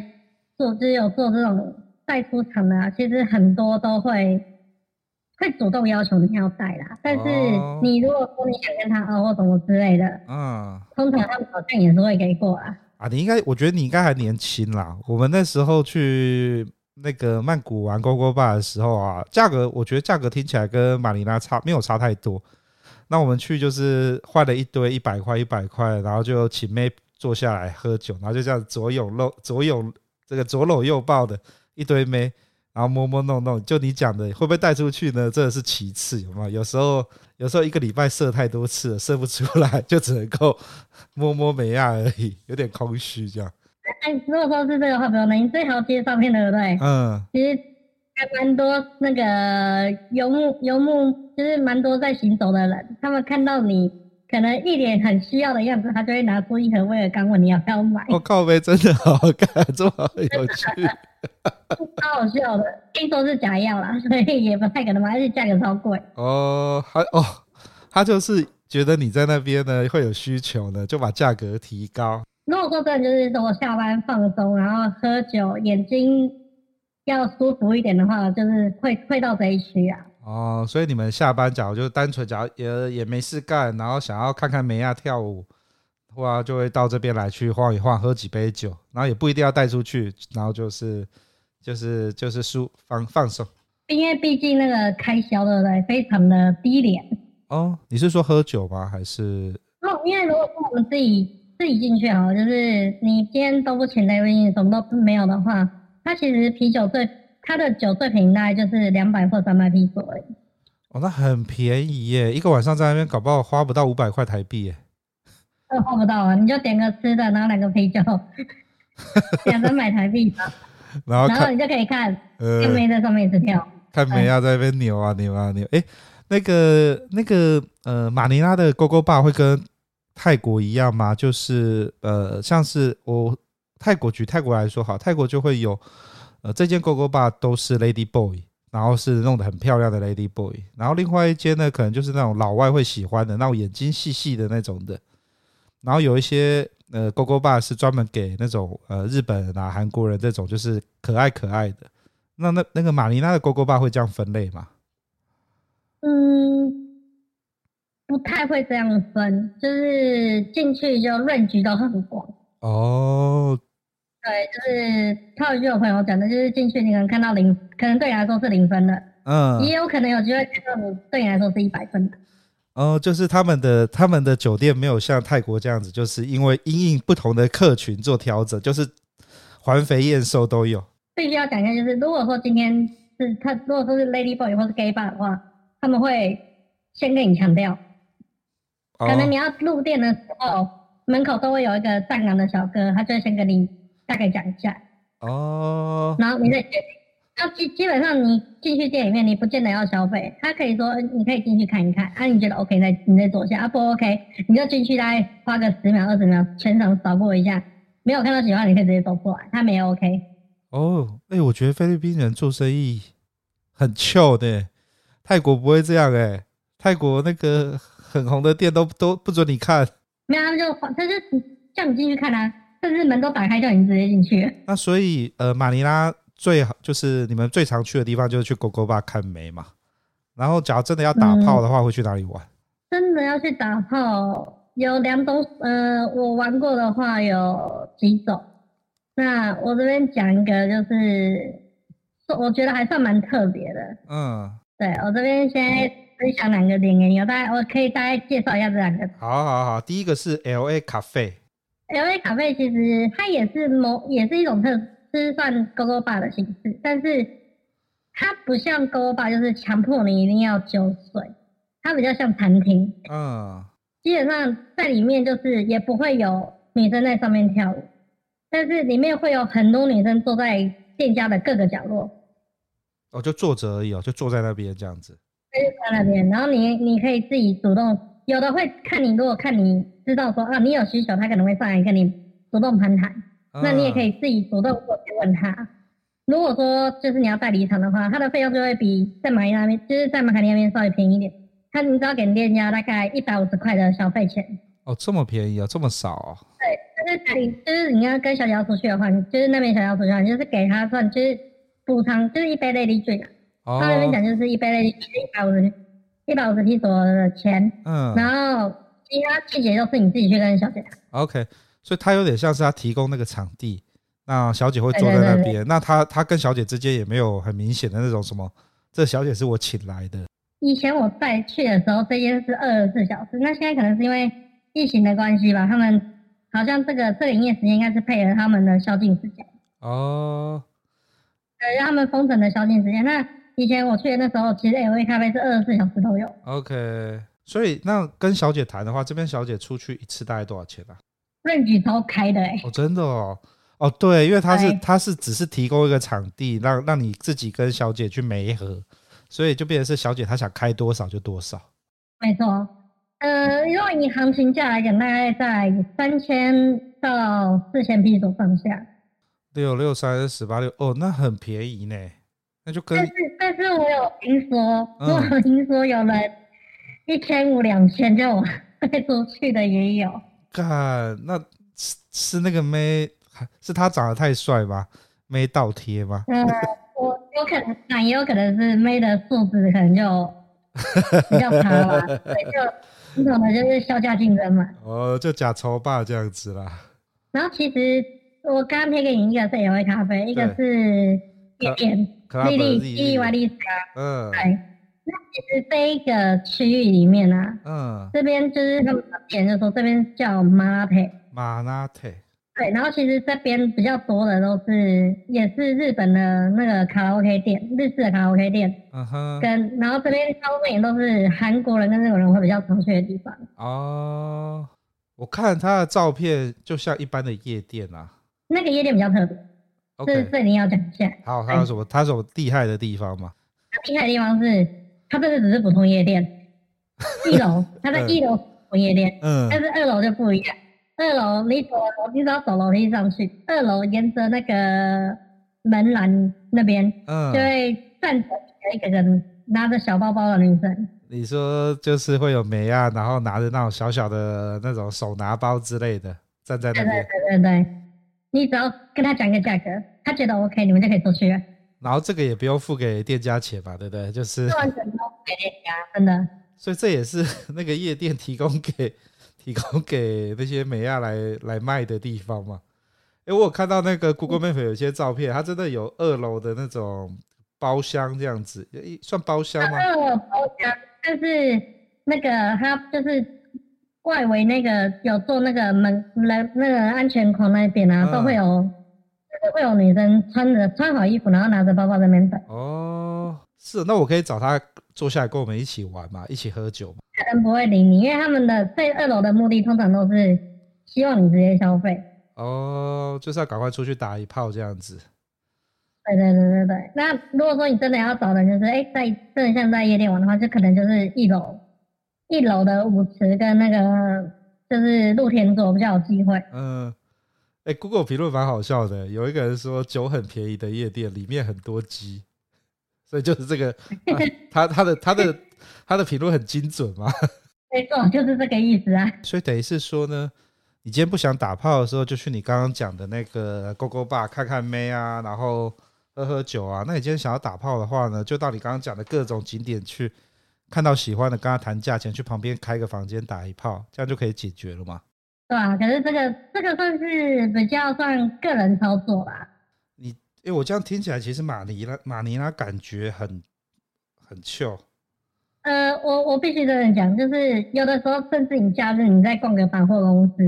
做，就是有做这种。带出场的，其实很多都会会主动要求你要带啦。但是你如果说你想跟他熬或什么之类的，嗯，通常他们好像也是会给过啊。啊，你应该，我觉得你应该还年轻啦。我们那时候去那个曼谷玩 Gogo Bar 的时候啊，价格我觉得价格听起来跟马尼拉差没有差太多。那我们去就是换了一堆一百块一百块，然后就请妹坐下来喝酒，然后就这样左拥右左拥这个左搂右抱的。一堆妹，然后摸摸弄弄，就你讲的会不会带出去呢？这是其次，有没有？有时候有时候一个礼拜射太多次了，射不出来，就只能够摸摸美亚而已，有点空虚这样。哎，如果说是这个话，比如你这条街上面对不对？嗯，其实还蛮多那个游牧游牧，就是蛮多在行走的人，他们看到你。可能一脸很需要的样子，他就会拿出一盒威尔刚问你要不要买。我、哦、靠杯真的好好看，这么有趣，超好笑的。听说是假药啦，所以也不太可能买，而且价格超贵。哦，还哦，他就是觉得你在那边呢会有需求呢，就把价格提高。如果说真的就是说我下班放松，然后喝酒，眼睛要舒服一点的话，就是会会到这一区啊。哦，所以你们下班假如就单纯假如也也没事干，然后想要看看美亚跳舞，哇，就会到这边来去晃一晃，喝几杯酒，然后也不一定要带出去，然后就是就是就是舒放放松。因为毕竟那个开销对不对，非常的低廉。哦，你是说喝酒吗？还是？哦，因为如果说我们自己自己进去啊，就是你今天都不请来宾，什么都没有的话，它其实啤酒最。他的酒最便宜大概就是两百或三百披索而已。哦，那很便宜耶！一个晚上在那边搞不好花不到五百块台币耶。呃，花不到啊，你就点个吃的，然后两个啤酒，两三百台币吧。然后，然后你就可以看，呃，妹在上面一直跳，看妹要在那边扭啊扭啊扭。哎、欸，那个那个呃，马尼拉的 Gogo 会跟泰国一样吗？就是呃，像是我泰国举泰国来说好，泰国就会有。呃，这间 Gogo Bar 都是 Lady Boy，然后是弄得很漂亮的 Lady Boy，然后另外一间呢，可能就是那种老外会喜欢的那种眼睛细细的那种的，然后有一些呃 Gogo Bar 是专门给那种呃日本人啊、韩国人这种就是可爱可爱的。那那那个马尼拉的 Gogo Bar 会这样分类吗？嗯，不太会这样分，就是进去就 range 都很广。哦。对，就是套一句我朋友讲的，就是进去你可能看到零，可能对你来说是零分的，嗯，也有可能有机会看到你对你来说是一百分的。哦，就是他们的他们的酒店没有像泰国这样子，就是因为因应不同的客群做调整，就是环肥燕瘦都有。必须要讲一下，就是如果说今天是他，如果说是 Lady Boy 或是 Gay Bar 的话，他们会先跟你强调，可能你要入店的时候，门口都会有一个站岗的小哥，他就会先跟你。大概讲一下。哦，然后你再决定。那基基本上你进去店里面，你不见得要消费，他可以说你可以进去看一看，啊，你觉得 OK，再你再坐下，啊不 OK，你就进去大概花个十秒二十秒，全场扫过一下，没有看到喜欢，你可以直接走过来，他没有 OK。哦，哎、欸，我觉得菲律宾人做生意很臭的，泰国不会这样哎，泰国那个很红的店都都不准你看，没有，他们就他就叫你进去看啊。甚至门都打开，叫你直接进去。那所以，呃，马尼拉最好就是你们最常去的地方，就是去 Gogo Bar 看梅嘛。然后，假如真的要打炮的话，嗯、会去哪里玩？真的要去打炮，有两种。呃，我玩过的话有几种。那我这边讲一个，就是我觉得还算蛮特别的。嗯，对，我这边先分享两个点给你，我大概我可以大概介绍一下这两个。好好好，第一个是 LA Cafe。L A 咖啡其实它也是某也是一种特，就是算 Gogo Bar 的形式，但是它不像 Gogo Bar，就是强迫你一定要酒水，它比较像餐厅。嗯，基本上在里面就是也不会有女生在上面跳舞，但是里面会有很多女生坐在店家的各个角落。哦，就坐着而已哦，就坐在那边这样子。就在那边，然后你你可以自己主动。有的会看你，如果看你知道说啊，你有需求，他可能会上来跟你主动攀谈。啊、那你也可以自己主动过去问他。如果说就是你要带离场的话，他的费用就会比在马尼那边，就是在马卡尼那边稍微便宜一点。他你只要给店家大概一百五十块的小费钱。哦，这么便宜啊，这么少啊？对，就是你就是你要跟小姐要出去的话，就是那边小姐要出去的话，你就是给他算，就是补偿，就是一杯 Lady Drink。哦。他那边讲就是一杯 Lady Drink 一百五十。一百五十披索的钱，嗯，然后其他细节都是你自己去跟小姐谈。OK，所以他有点像是他提供那个场地，那小姐会坐在那边。对对对对，那他他跟小姐之间也没有很明显的那种什么，这小姐是我请来的。以前我带去的时候，这间是二十四小时，那现在可能是因为疫情的关系吧，他们好像这个这个营业时间应该是配合他们的宵禁时间。哦。对，让他们封城的宵禁时间。那以前我去的那时候，其实 L A 咖啡是二十四小时都有。OK，所以那跟小姐谈的话，这边小姐出去一次大概多少钱啊？任举超开的哎、欸！哦，真的哦，哦对，因为他是他是只是提供一个场地，让让你自己跟小姐去媒合，所以就变成是小姐她想开多少就多少。没错，呃，如果以行情价来讲，大概在三千到四千披索上下。六六三十八六，哦，那很便宜呢。那就跟但是但是我有听说，嗯、我有听说有人一千五两千就卖出去的也有。干，那是是那个妹，是他长得太帅吧？妹倒贴吗？嗯，我有可能，那也有可能是妹的素质可能就比较差吧，所以就那种的就是削价竞争嘛。哦，就假抽霸这样子啦。然后其实我刚刚贴给你一个是 LA 咖啡，一个是夜店丽丽伊瓦丽莎，嗯，对。那其实这一个区域里面呢、啊，嗯，这边就是他们店就说这边叫马拉特，马拉特，对，然后其实这边比较多的都是也是日本的那个卡拉 OK 店，日式的卡拉 OK 店，嗯哼，跟然后这边大部分也都是韩国人跟日本人会比较常去的地方。哦，我看他的照片就像一般的夜店啊，那个夜店比较特别这这你要讲一下。好，他有什么？他有什么厉害的地方吗？厉害的地方是。它这个只是普通夜店，一楼，它在一楼普通夜店，嗯，但是二楼就不一样。二楼你走，你只要走楼梯上去，二楼沿着那个门栏那边，嗯，就会站着一个人拿着小包包的女生。你说就是会有美亚，然后拿着那种小小的那种手拿包之类的，站在那边。对对对对对，你只要跟他讲一个价格，他觉得 OK，你们就可以出去了。然后这个也不用付给店家钱嘛，对不对？就是完全不用给店家，真的。所以这也是 那个夜店提供给提供给那些美亚来来卖的地方嘛。哎，我有看到那个 Google Map 有些照片，它真的有二楼的那种包厢这样子，算包厢吗？二楼包厢，但是那个它就是外围那个有做那个门来那个安全孔那边啊，都会有。嗯会有女生穿着穿好衣服，然后拿着包包在那边等。哦，是，那我可以找他坐下来跟我们一起玩嘛，一起喝酒嘛。他们不会理你，因为他们的在二楼的目的通常都是希望你直接消费。哦，就是要赶快出去打一炮这样子。对对对对对。那如果说你真的要找人就是，哎，在真的像在夜店玩的话，就可能就是一楼，一楼的舞池跟那个就是露天桌比较有机会。嗯。哎、欸、，Google 评论蛮好笑的，有一个人说酒很便宜的夜店里面很多鸡，所以就是这个，啊、他他的他的他的评论很精准嘛。没错，就是这个意思啊。所以等于是说呢，你今天不想打炮的时候，就去你刚刚讲的那个 GoGo Bar 看看妹啊，然后喝喝酒啊。那你今天想要打炮的话呢，就到你刚刚讲的各种景点去，看到喜欢的跟他谈价钱，去旁边开个房间打一炮，这样就可以解决了吗？对啊，可是这个这个算是比较算个人操作吧。你，哎，我这样听起来，其实马尼拉马尼拉感觉很很 chill。呃，我我必须这样讲，就是有的时候，甚至你假日你在逛个百货公司，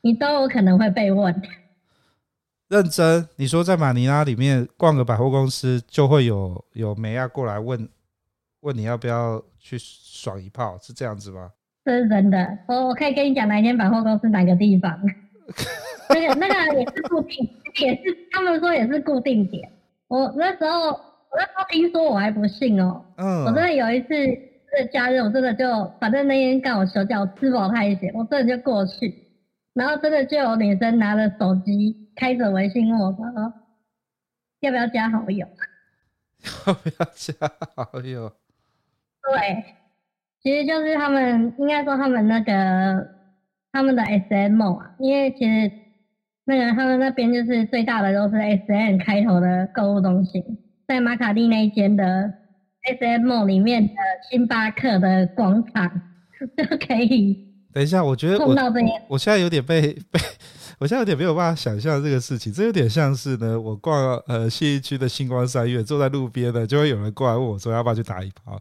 你都有可能会被问。认真，你说在马尼拉里面逛个百货公司，就会有有梅亚过来问问你要不要去爽一炮，是这样子吗？这是真的，我我可以跟你讲哪一间百货公司哪个地方，那个那个也是固定，也是他们说也是固定点。我那时候我那时候听说我还不信哦，嗯，我真的有一次这假日我真的就反正那天刚好休假，我吃饱太闲，我真的就过去，然后真的就有女生拿着手机开着微信问我说，要不要加好友？要不要加好友？对。其实就是他们应该说他们那个他们的 SM 啊，因为其实那个他们那边就是最大的都是 SM 开头的购物中心，在马卡蒂那一间的 SM 里面的星巴克的广场 就可以。等一下，我觉得我我现在有点被被，我现在有点没有办法想象这个事情，这有点像是呢，我逛呃信义区的星光三月，坐在路边呢，就会有人过来问我说要不要去打一炮。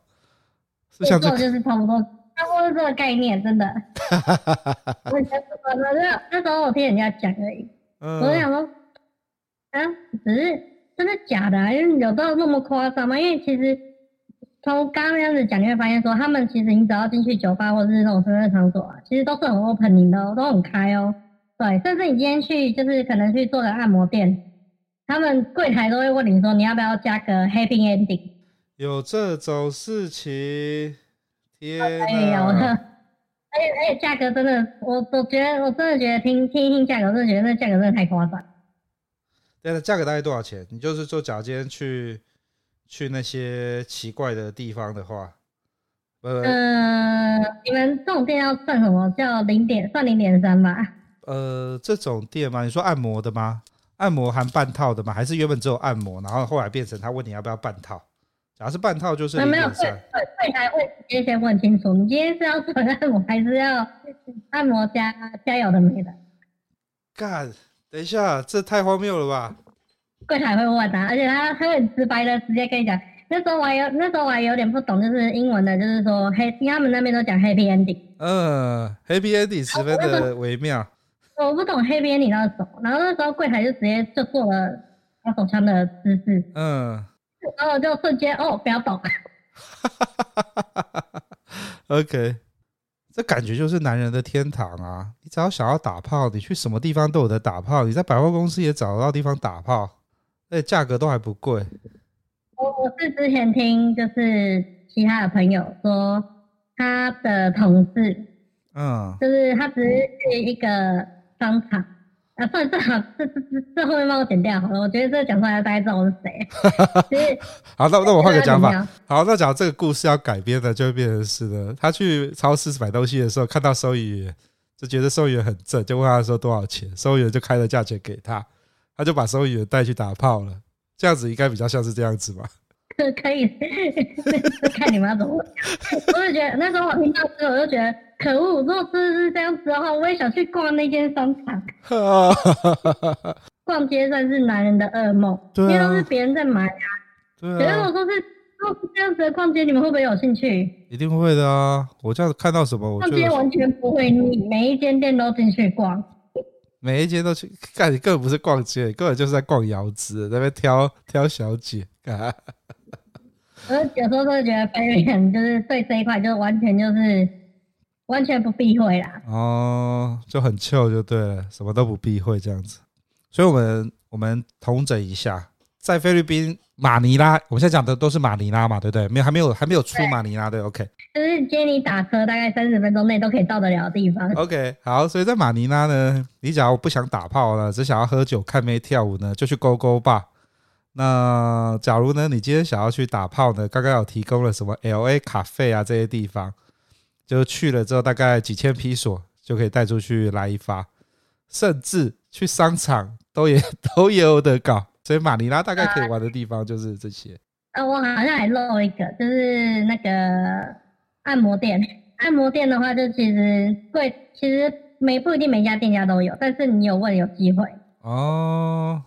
这做就是差不多，差不多是这个概念，真的。我以前那那时候我听人家讲而已。嗯、我就想说，啊，只是真的假的啊？因为有到那么夸张吗？因为其实从刚刚那样子讲，你会发现说，他们其实你只要进去酒吧或者是那种深色场所啊，其实都是很 opening 的哦，都很开哦。对，甚至你今天去就是可能去做个按摩店，他们柜台都会问你说，你要不要加个 happy ending？有这种事情？天哪！而且而且价格真的，我我觉得我真的觉得听听一听价格，我真的觉得那价格真的太夸张。对了，价格大概多少钱？你就是说，假如今天去去那些奇怪的地方的话，呃，呃你们这种店要算什么？叫零点算零点三吧？呃，这种店吗？你说按摩的吗？按摩含半套的吗？还是原本只有按摩，然后后来变成他问你要不要半套？假如是半套，就是零点三。对对对，还会直接先问清楚，你今天是要做按摩，还是要按摩加加有的没的？干。等一下，这太荒谬了吧！柜台会问啊，而且他他很直白的直接跟你讲。那时候我还有那时候我还有点不懂，就是英文的，就是说黑，他们那边都讲 happy ending。嗯，happy ending 十分的微妙。我不懂 happy ending 那是什么，然后那时候柜台就直接就做了打手枪的姿势。嗯，然后我就瞬间哦，不要动。哈哈哈哈哈哈。OK。这感觉就是男人的天堂啊！你只要想要打炮，你去什么地方都有得打炮。你在百货公司也找得到地方打炮，而且价格都还不贵。我我是之前听就是其他的朋友说，他的同事，嗯，就是他只是去一个商场。啊，算了算了，这这这这后面帮我剪掉好了。我觉得这讲出来大家知道我是谁。好，那那我换个讲法。好，那讲这个故事要改编的，就会变成是的。他去超市买东西的时候，看到收银员，就觉得收银员很正，就问他说多少钱，收银员就开了价钱给他，他就把收银员带去打炮了。这样子应该比较像是这样子吧？可以，看你们要怎么。我就觉得那时候我听到之后，我就觉得。可恶！如果真的是这样子的话，我也想去逛那间商场。逛街算是男人的噩梦，因为都是别人在买啊。对啊。可是我说是，如果是这样子的逛街，你们会不会有兴趣？一定会的啊！我这样子看到什么，我就逛街完全不会腻，每一间店都进去逛。每一间都去干，你根本不是逛街，根本就是在逛窑子，在那边挑挑小姐。我有时候都会觉得菲律宾就是对这一块，就完全就是。完全不避讳啦，哦，就很 chill 就对了，什么都不避讳这样子。所以，我们我们统整一下，在菲律宾马尼拉，我们现在讲的都是马尼拉嘛，对不对？没有，还没有，还没有出马尼拉，对，对，OK。就是接你打车，大概三十分钟内都可以到得了的地方。OK，好，所以在马尼拉呢，你假如不想打炮了，只想要喝酒、看妹、跳舞呢，就去勾勾吧。那假如呢，你今天想要去打炮呢，刚刚有提供了什么 LA 咖啡啊这些地方。就去了之后，大概几千批索就可以带出去来一发，甚至去商场都也 都有的搞。所以马尼拉大概可以玩的地方就是这些。呃，我好像还漏一个，就是那个按摩店。按摩店的话，就其实贵，其实每不一定每家店家都有，但是你有问有机会。哦。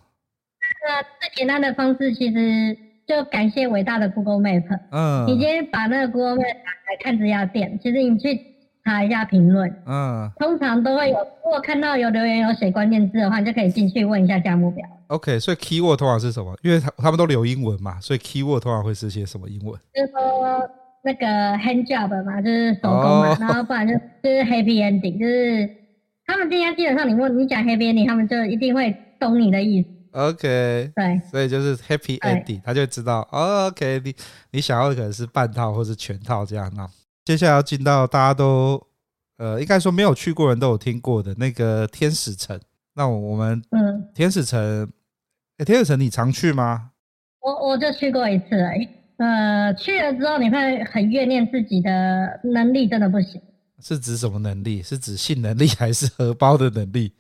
那最简单的方式其实。就感谢伟大的 Google Map。嗯，你今天把那个 Google Map 打开看这家店，其实你去查一下评论，嗯，通常都会有。如果看到有留言有写关键字的话，你就可以进去问一下价目表。OK，所以 Keyword 通常是什么？因为他他们都留英文嘛，所以 Keyword 通常会是些什么英文？就是说那个 Hand Job 嘛，就是手工嘛，哦、然后不然就就是 Happy Ending，就是他们今天基本上你问你讲 Happy Ending，他们就一定会懂你的意思。OK，对，所以就是 Happy Ending，他就知道。哦、OK，你你想要的可能是半套或是全套这样。那接下来要进到大家都呃，应该说没有去过人都有听过的那个天使城。那我们嗯，天使城，哎、欸，天使城你常去吗？我我就去过一次而已。呃，去了之后你会很怨念自己的能力真的不行。是指什么能力？是指性能力还是荷包的能力？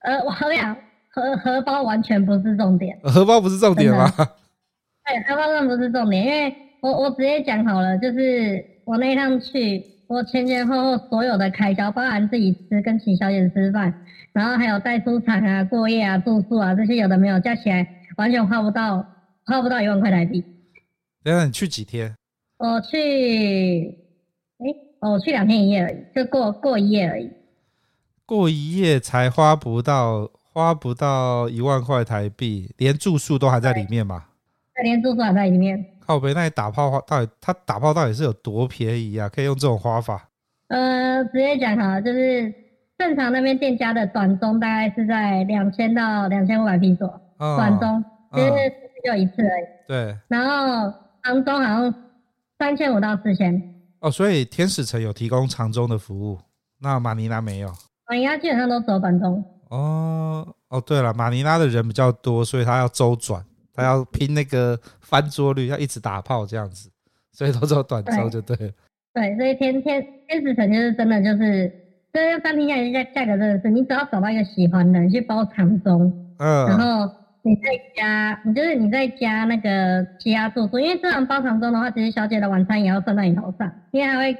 呃，我好想。荷荷包完全不是重点，荷包不是重点吗？对，荷包真的不是重点，因为我我直接讲好了，就是我那一趟去，我前前后后所有的开销，包含自己吃跟请小姐吃饭，然后还有带出场啊、过夜啊、住宿啊这些有的没有，加起来完全花不到花不到一万块台币。等下你去几天？我去，哎、欸，我去两天一夜而已，就过过一夜而已。过一夜才花不到。花不到一万块台币，连住宿都还在里面嘛？对，连住宿还在里面。靠北，那你打炮花到底他打炮到底是有多便宜啊？可以用这种花法？呃，直接讲哈，就是正常那边店家的短中大概是在两千到两千五百披索，哦、短中就是就一次而已。对。然后长中好像三千五到四千。哦，所以天使城有提供长中的服务，那马尼拉没有。马尼拉基本上都走短中。哦哦，对了，马尼拉的人比较多，所以他要周转。他要拼那个翻桌率，要一直打炮这样子，所以都走短周就对了。对，所以天天天使城就是真的就是，这个单听下来价价格真的是，你只要找到一个喜欢的，你去包长中，嗯，然后你再加，你就是你再加那个其他住宿，因为这样包长中的话，其实小姐的晚餐也要算到你头上，因为还会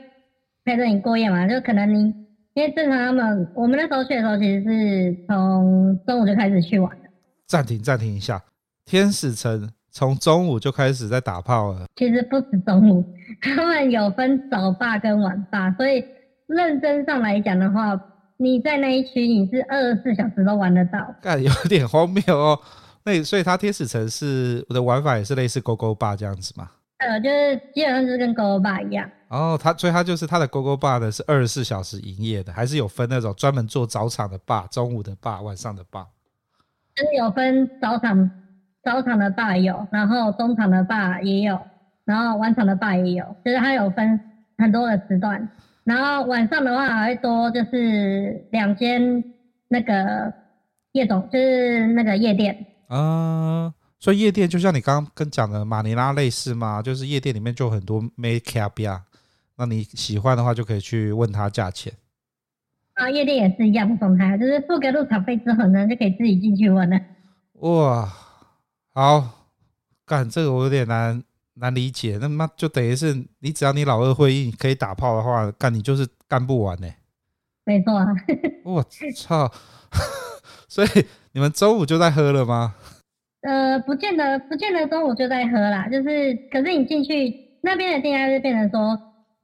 陪着你过夜嘛，就可能你因为正常他们我们那时候去的时候，其实是从中午就开始去玩的。暂停，暂停一下。天使城从中午就开始在打炮了。其实不止中午，他们有分早霸跟晚霸，所以认真上来讲的话，你在那一区你是二十四小时都玩得到。干，有点荒谬哦。那所以它天使城是我的玩法也是类似勾勾霸这样子吗？呃，就是基本上就是跟勾勾爸一样。哦，他所以他就是他的勾勾爸呢是二十四小时营业的，还是有分那种专门做早场的爸、中午的爸、晚上的爸？就是有分早场。早场的爸有，然后中场的爸也有，然后晚场的爸也有，就是他有分很多的时段。然后晚上的话还会多，就是两间那个夜总，就是那个夜店。啊，所以夜店就像你刚刚跟讲的马尼拉类似嘛？就是夜店里面就很多 make up 呀，那你喜欢的话就可以去问他价钱。啊，夜店也是一样的状态，就是付个入场费之后呢，就可以自己进去问了。哇！好，干这个我有点难难理解。那么就等于是你只要你老二会硬可以打炮的话，干你就是干不完呢、欸。没错啊。我操！所以你们周五就在喝了吗？呃，不见得，不见得中午就在喝啦。就是，可是你进去那边的店家就变成说，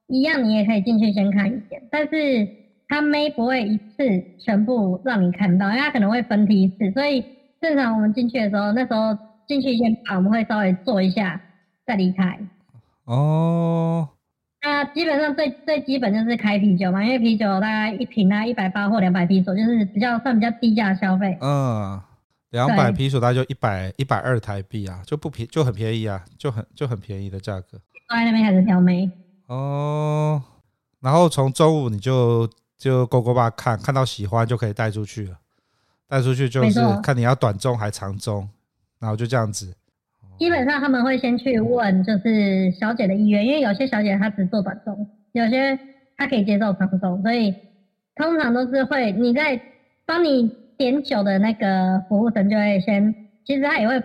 一样你也可以进去先看一点，但是他没不会一次全部让你看到，因为他可能会分批次，所以正常我们进去的时候，那时候。进去先把我们会稍微坐一下，再离开。哦，那基本上最最基本就是开啤酒嘛，因为啤酒大概一瓶啊一百八或两百啤酒，就是比较算比较低价消费。嗯，两百披索大概就一百一百二台币啊，就不便就很便宜啊，就很就很便宜的价格。坐在那边开始挑眉。哦，然后从中午你就就勾勾吧看看到喜欢就可以带出去了，带出去就是看你要短中还长中。然后就这样子，基本上他们会先去问，就是小姐的意愿，因为有些小姐她只做短中，有些她可以接受长中，所以通常都是会你在帮你点酒的那个服务生就会先，其实他也会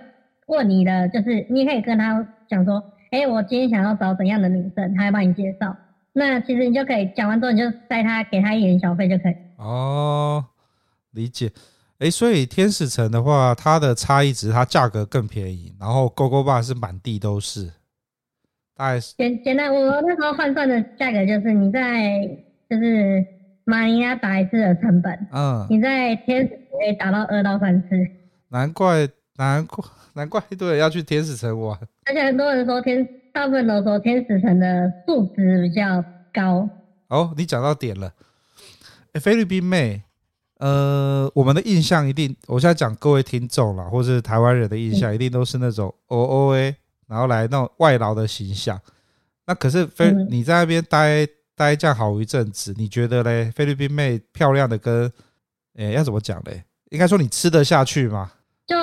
问你的，就是你可以跟他讲说，哎，我今天想要找怎样的女生，他会帮你介绍。那其实你就可以讲完之后，你就带他给他一点小费就可以。哦，理解。哎，所以天使城的话，它的差异值，它价格更便宜，然后勾勾吧是满地都是，大概是简简单，我那时候换算的价格就是你在就是马尼拉打一次的成本，嗯，你在天使可以打到二到三次，难怪难怪难怪一堆人要去天使城玩，而且很多人说天，大部分都说天使城的素质比较高。哦，你讲到点了，哎，菲律宾妹。呃，我们的印象一定，我现在讲各位听众啦，或是台湾人的印象，一定都是那种 O O A，然后来那种外劳的形象。那可是菲，你在那边待待这样好一阵子，你觉得嘞？菲律宾妹漂亮的跟，诶、欸，要怎么讲嘞？应该说你吃得下去吗？就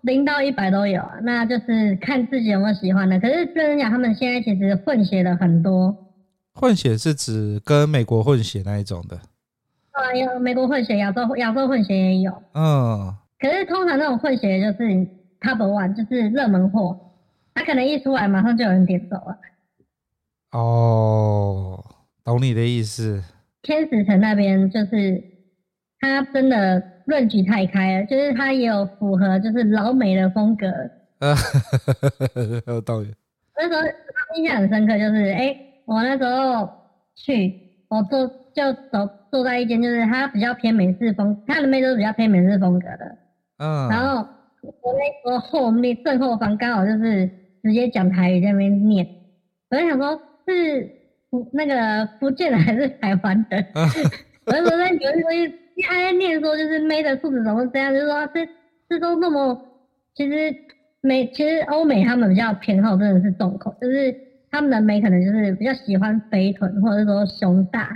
零到一百都有啊，那就是看自己有没有喜欢的。可是跟人讲，他们现在其实混血的很多。混血是指跟美国混血那一种的。啊，有美国混血，亚洲亚洲混血也有。嗯，可是通常那种混血就是 top one，就是热门货，他可能一出来马上就有人点走了。哦，懂你的意思。天使城那边就是他真的论据太开了，就是他也有符合就是老美的风格。呃，有道理。那时候印象很深刻，就是哎、欸，我那时候去，我坐。就走坐在一间，就是他比较偏美式风，他的妹都是比较偏美式风格的。嗯。然后我那时候后面正后方刚好就是直接讲台语在那边念，我在想说是福那个福建的还是台湾的？嗯、我就说那有一说他在念说就是妹的素质怎么这样，就是说这这都那么其实美其实欧美他们比较偏好真的是重口，就是。他们的妹可能就是比较喜欢肥臀，或者说胸大，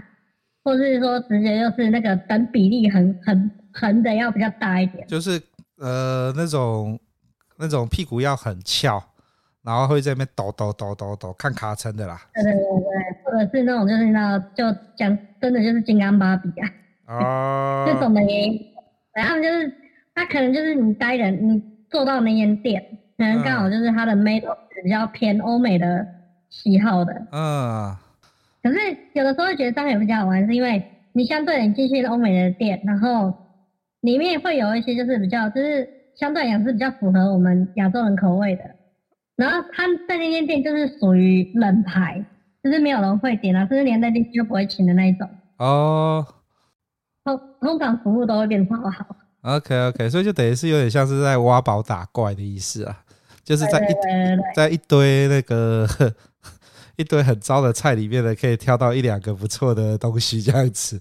或者是说直接就是那个等比例很很横的要比较大一点，就是呃那种那种屁股要很翘，然后会在那边抖抖抖抖抖看卡称的啦。对对对是那种就是那就讲真的就是金刚芭比啊，哦，这种的也，然后就是他可能就是你待人你做到那间店，可能刚好就是他的妹都是比较偏欧美的。喜好的，嗯，可是有的时候会觉得这样也比较好玩，是因为你相对你进去欧美的店，然后里面会有一些就是比较，就是相对来讲是比较符合我们亚洲人口味的，然后他在那间店就是属于冷牌，就是没有人会点啊，甚至连在进去就不会请的那一种。哦，通通常服务都会变超好。OK OK，所以就等于是有点像是在挖宝打怪的意思啊，就是在一在一堆那个。一堆很糟的菜里面呢，可以挑到一两个不错的东西这样子。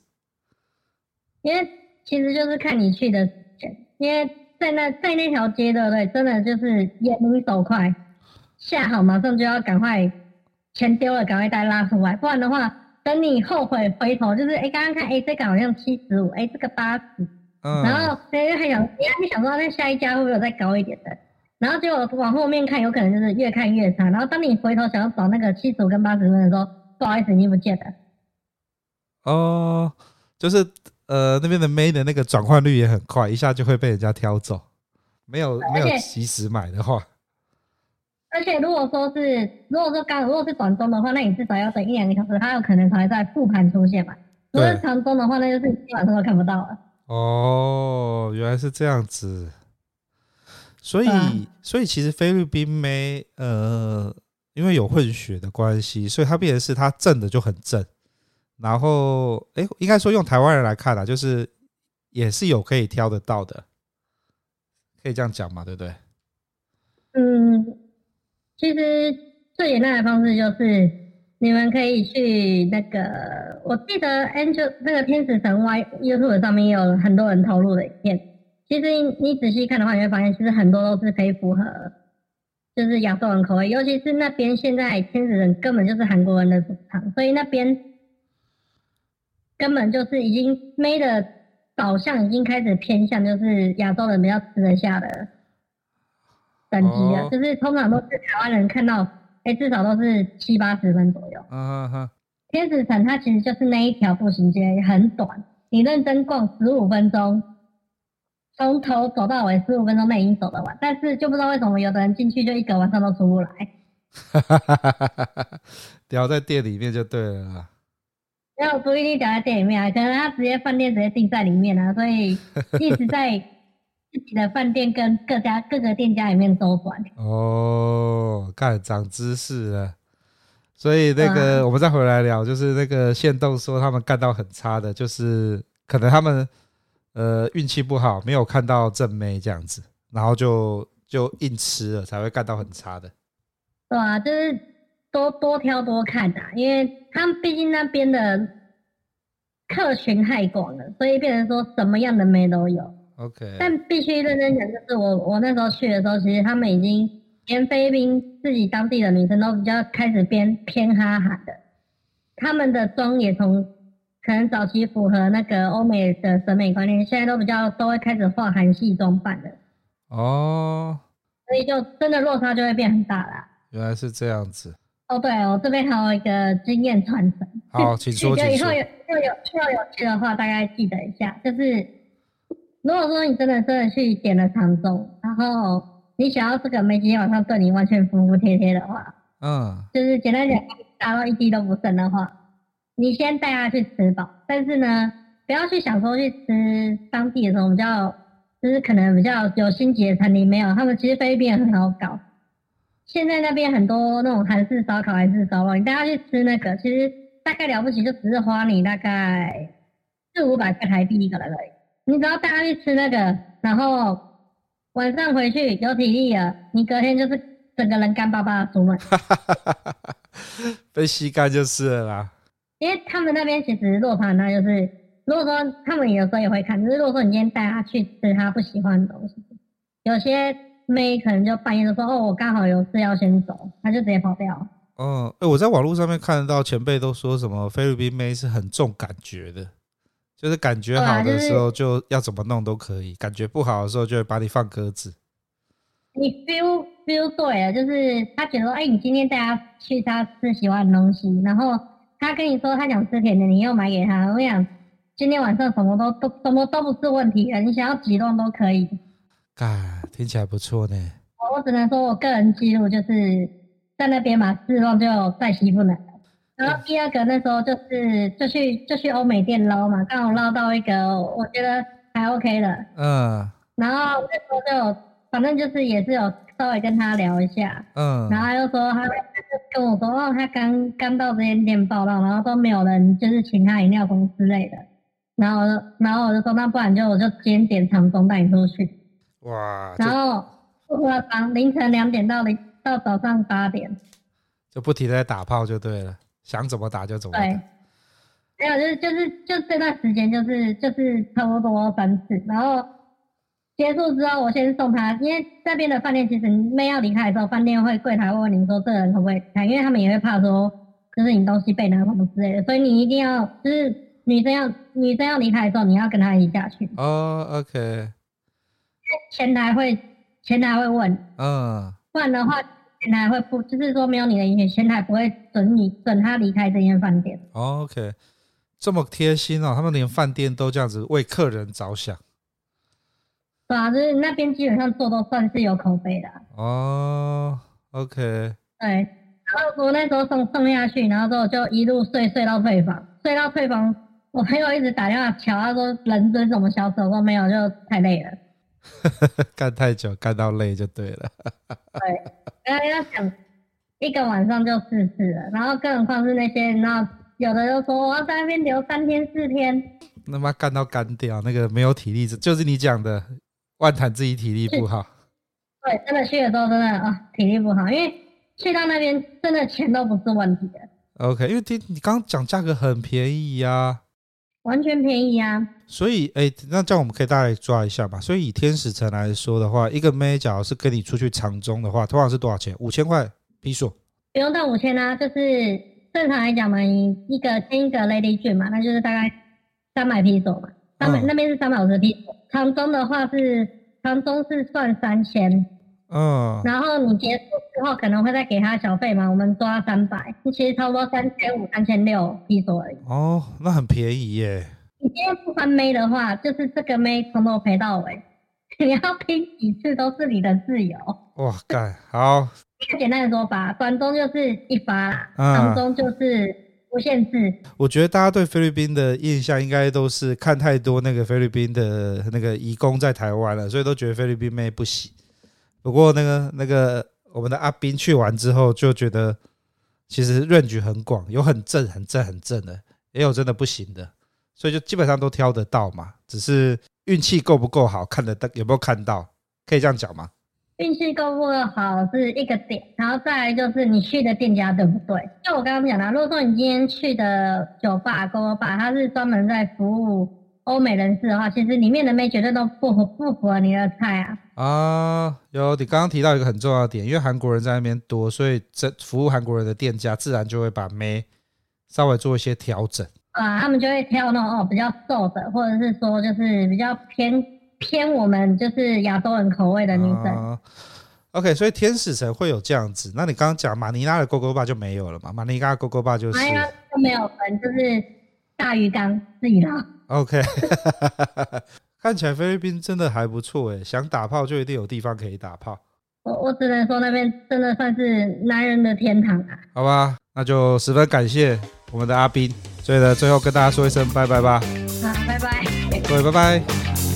因为其实就是看你去的，因为在那在那条街，对不对？真的就是眼明手快，下好马上就要赶快钱丢了，赶快带拉出来，不然的话，等你后悔回头，就是哎，刚刚看哎，这个好像七十五，哎，这个八十，嗯，然后哎还想，哎，你想说那下一家会不会有再高一点的？然后结果往后面看，有可能就是越看越差。然后当你回头想要找那个七十五跟八十分的时候，不好意思，你不见了。哦，就是呃那边的妹的那个转换率也很快，一下就会被人家挑走。没有没有及时买的话。而且如果说是如果说刚如果是短中的话，那你至少要等一两个小时，它有可能才会在复盘出现嘛。如果是长中的话，那就是基本上都看不到了。哦，原来是这样子。所以，所以其实菲律宾妹，呃，因为有混血的关系，所以它变成是它正的就很正，然后，哎、欸，应该说用台湾人来看啊，就是也是有可以挑得到的，可以这样讲嘛，对不对？嗯，其实最简单的方式就是你们可以去那个，我记得 Angel 那个天使神 Y YouTube 上面有很多人投入的影片。其实你仔细看的话，你会发现其实很多都是可以符合，就是亚洲人口味。尤其是那边现在天使人根本就是韩国人的主场，所以那边根本就是已经 Made 的导向已经开始偏向就是亚洲人比较吃得下的等级啊。就是通常都是台湾人看到，哎，至少都是七八十分左右。天使城它其实就是那一条步行街，很短，你认真逛十五分钟。从头走到尾，十五分钟内已经走得完，但是就不知道为什么有的人进去就一个晚上都出不来。哈哈哈哈哈哈！掉在店里面就对了。没有不一定掉在店里面啊，可能他直接饭店直接订在里面啊，所以一直在自己的饭店跟各家各个店家里面都管。哦，看长知识了。所以那个我们再回来聊，就是那个线动说他们干到很差的，就是可能他们。呃，运气不好，没有看到正妹这样子，然后就就硬吃了，才会干到很差的。对啊，就是多多挑多看啊，因为他们毕竟那边的客群太广了，所以变成说什么样的妹都有。OK，但必须认真讲，就是我我那时候去的时候，其实他们已经连菲律宾自己当地的女生都比较开始变偏哈韩的，他们的妆也从。可能早期符合那个欧美的审美观念，现在都比较都会开始画韩系装扮的。哦，所以就真的落差就会变很大啦。原来是这样子。哦，对，我这边还有一个经验传承。好，请说，请说。以后有要有要有趣的话，大概记得一下。就是如果说你真的真的去点了长中，然后你想要这个妹今天晚上对你完全服服帖帖的话，嗯，就是简单讲，打到一滴都不剩的话。你先带他去吃饱，但是呢，不要去想说去吃当地的这种比较，就是可能比较有星级的餐厅没有，他们其实菲律宾很好搞。现在那边很多那种韩式烧烤、韩式烧肉，你带他去吃那个，其实大概了不起，就只是花你大概四五百块台币一个人而已。你只要带他去吃那个，然后晚上回去有体力了，你隔天就是整个人干巴巴的出门。被吸干就是了啦。因为他们那边其实落盘那就是，如果说他们有时候也会看，就是如果说你今天带他去吃他不喜欢的东西，有些妹可能就半夜就说哦，我刚好有事要先走，他就直接跑掉。哦，哎，我在网络上面看得到前辈都说什么菲律宾妹是很重感觉的，就是感觉好的时候就要怎么弄都可以，感觉不好的时候就会把你放鸽子。你 feel feel 对了，就是他觉得哎，你今天带他去他吃喜欢的东西，然后。他跟你说他想吃甜的，你又买给他。我想今天晚上什么都都什么都不是问题了，你想要几顿都可以。啊，听起来不错呢。我只能说我个人记录就是在那边嘛，四顿就再吸不能。然后第二个那时候就是就去就去欧美店捞嘛，刚好捞到一个我觉得还 OK 的。嗯。然后那时候就反正就是也是有。稍微跟他聊一下，嗯，然后他又说他，就跟我说，哦，他刚刚到这间店报道，然后都没有人就是请他饮料公司之类的，然后，然后我就说，那不然就我就今天点长中带你出去，哇，然后我从凌晨两点到零到早上八点，就不停的在打炮就对了，想怎么打就怎么打，对，没有就是就是就这段时间就是就是差不多三次，然后。结束之后，我先送他，因为这边的饭店其实妹要离开的时候，饭店会柜台会问你说这人可不可以离开，因为他们也会怕说就是你东西被拿什么之类的，所以你一定要就是女生要女生要离开的时候，你要跟他一起下去。哦、oh,，OK。前台会前台会问，嗯，不然的话前台会不就是说没有你的允许，前台不会准你准他离开这间饭店。Oh, OK，这么贴心哦，他们连饭店都这样子为客人着想。对啊，就是那边基本上做都算是有口碑的。哦，OK。对，然后我那时候送送下去，然后之后就一路睡睡到退房，睡到退房，我朋友一直打电话敲，他说人真怎么消失？我说没有，就太累了。干太久，干到累就对了。对，然后要想一个晚上就四次了，然后更何况是那些，然后有的就说我要在那边留三天四天，那妈干到干掉，那个没有体力，就是你讲的。万坦自己体力不好，对，真的去的时候真的啊、哦，体力不好，因为去到那边真的钱都不是问题的。OK，因为听你刚刚讲价格很便宜呀、啊，完全便宜啊。所以，哎，那这样我们可以大概抓一下吧。所以以天使城来说的话，一个妹假如是跟你出去长中的话，通常是多少钱？五千块披索？不用到五千啊，就是正常来讲嘛，你一个签一个 Lady Dream 嘛，那就是大概三百披索嘛。三百、嗯、那边是三百五十披索。长中的话是长中是算三千，嗯，然后你结束之后可能会再给他小费嘛，我们抓三百，其实差不多三千五、三千六披索而已。哦，那很便宜耶。你今天不翻妹的话，就是这个妹从头陪到尾，你要拼几次都是你的自由。哇，干好。简单的说法，短中就是一发，长中就是。不限制。我觉得大家对菲律宾的印象应该都是看太多那个菲律宾的那个移工在台湾了，所以都觉得菲律宾妹不行。不过那个那个我们的阿斌去完之后就觉得，其实 range 很广，有很正、很正、很正的，也有真的不行的，所以就基本上都挑得到嘛。只是运气够不够好，看得到有没有看到，可以这样讲吗？运气够不够好是一个点，然后再来就是你去的店家对不对？就我刚刚讲的，如果说你今天去的酒吧、勾勾吧，它是专门在服务欧美人士的话，其实里面的妹绝对都不不符合你的菜啊。啊，有你刚刚提到一个很重要的点，因为韩国人在那边多，所以这服务韩国人的店家自然就会把妹稍微做一些调整啊，他们就会挑那种哦比较瘦的，或者是说就是比较偏。偏我们就是亚洲人口味的女生。Uh, OK，所以天使城会有这样子。那你刚刚讲马尼拉的勾勾吧就没有了嘛？马尼拉勾勾吧就是。马尼拉都没有分，就是大鱼缸自己捞。OK，看起来菲律宾真的还不错诶，想打炮就一定有地方可以打炮。我我只能说那边真的算是男人的天堂啊。好吧，那就十分感谢我们的阿斌。所以呢，最后跟大家说一声拜拜吧。好，拜拜。各位拜拜。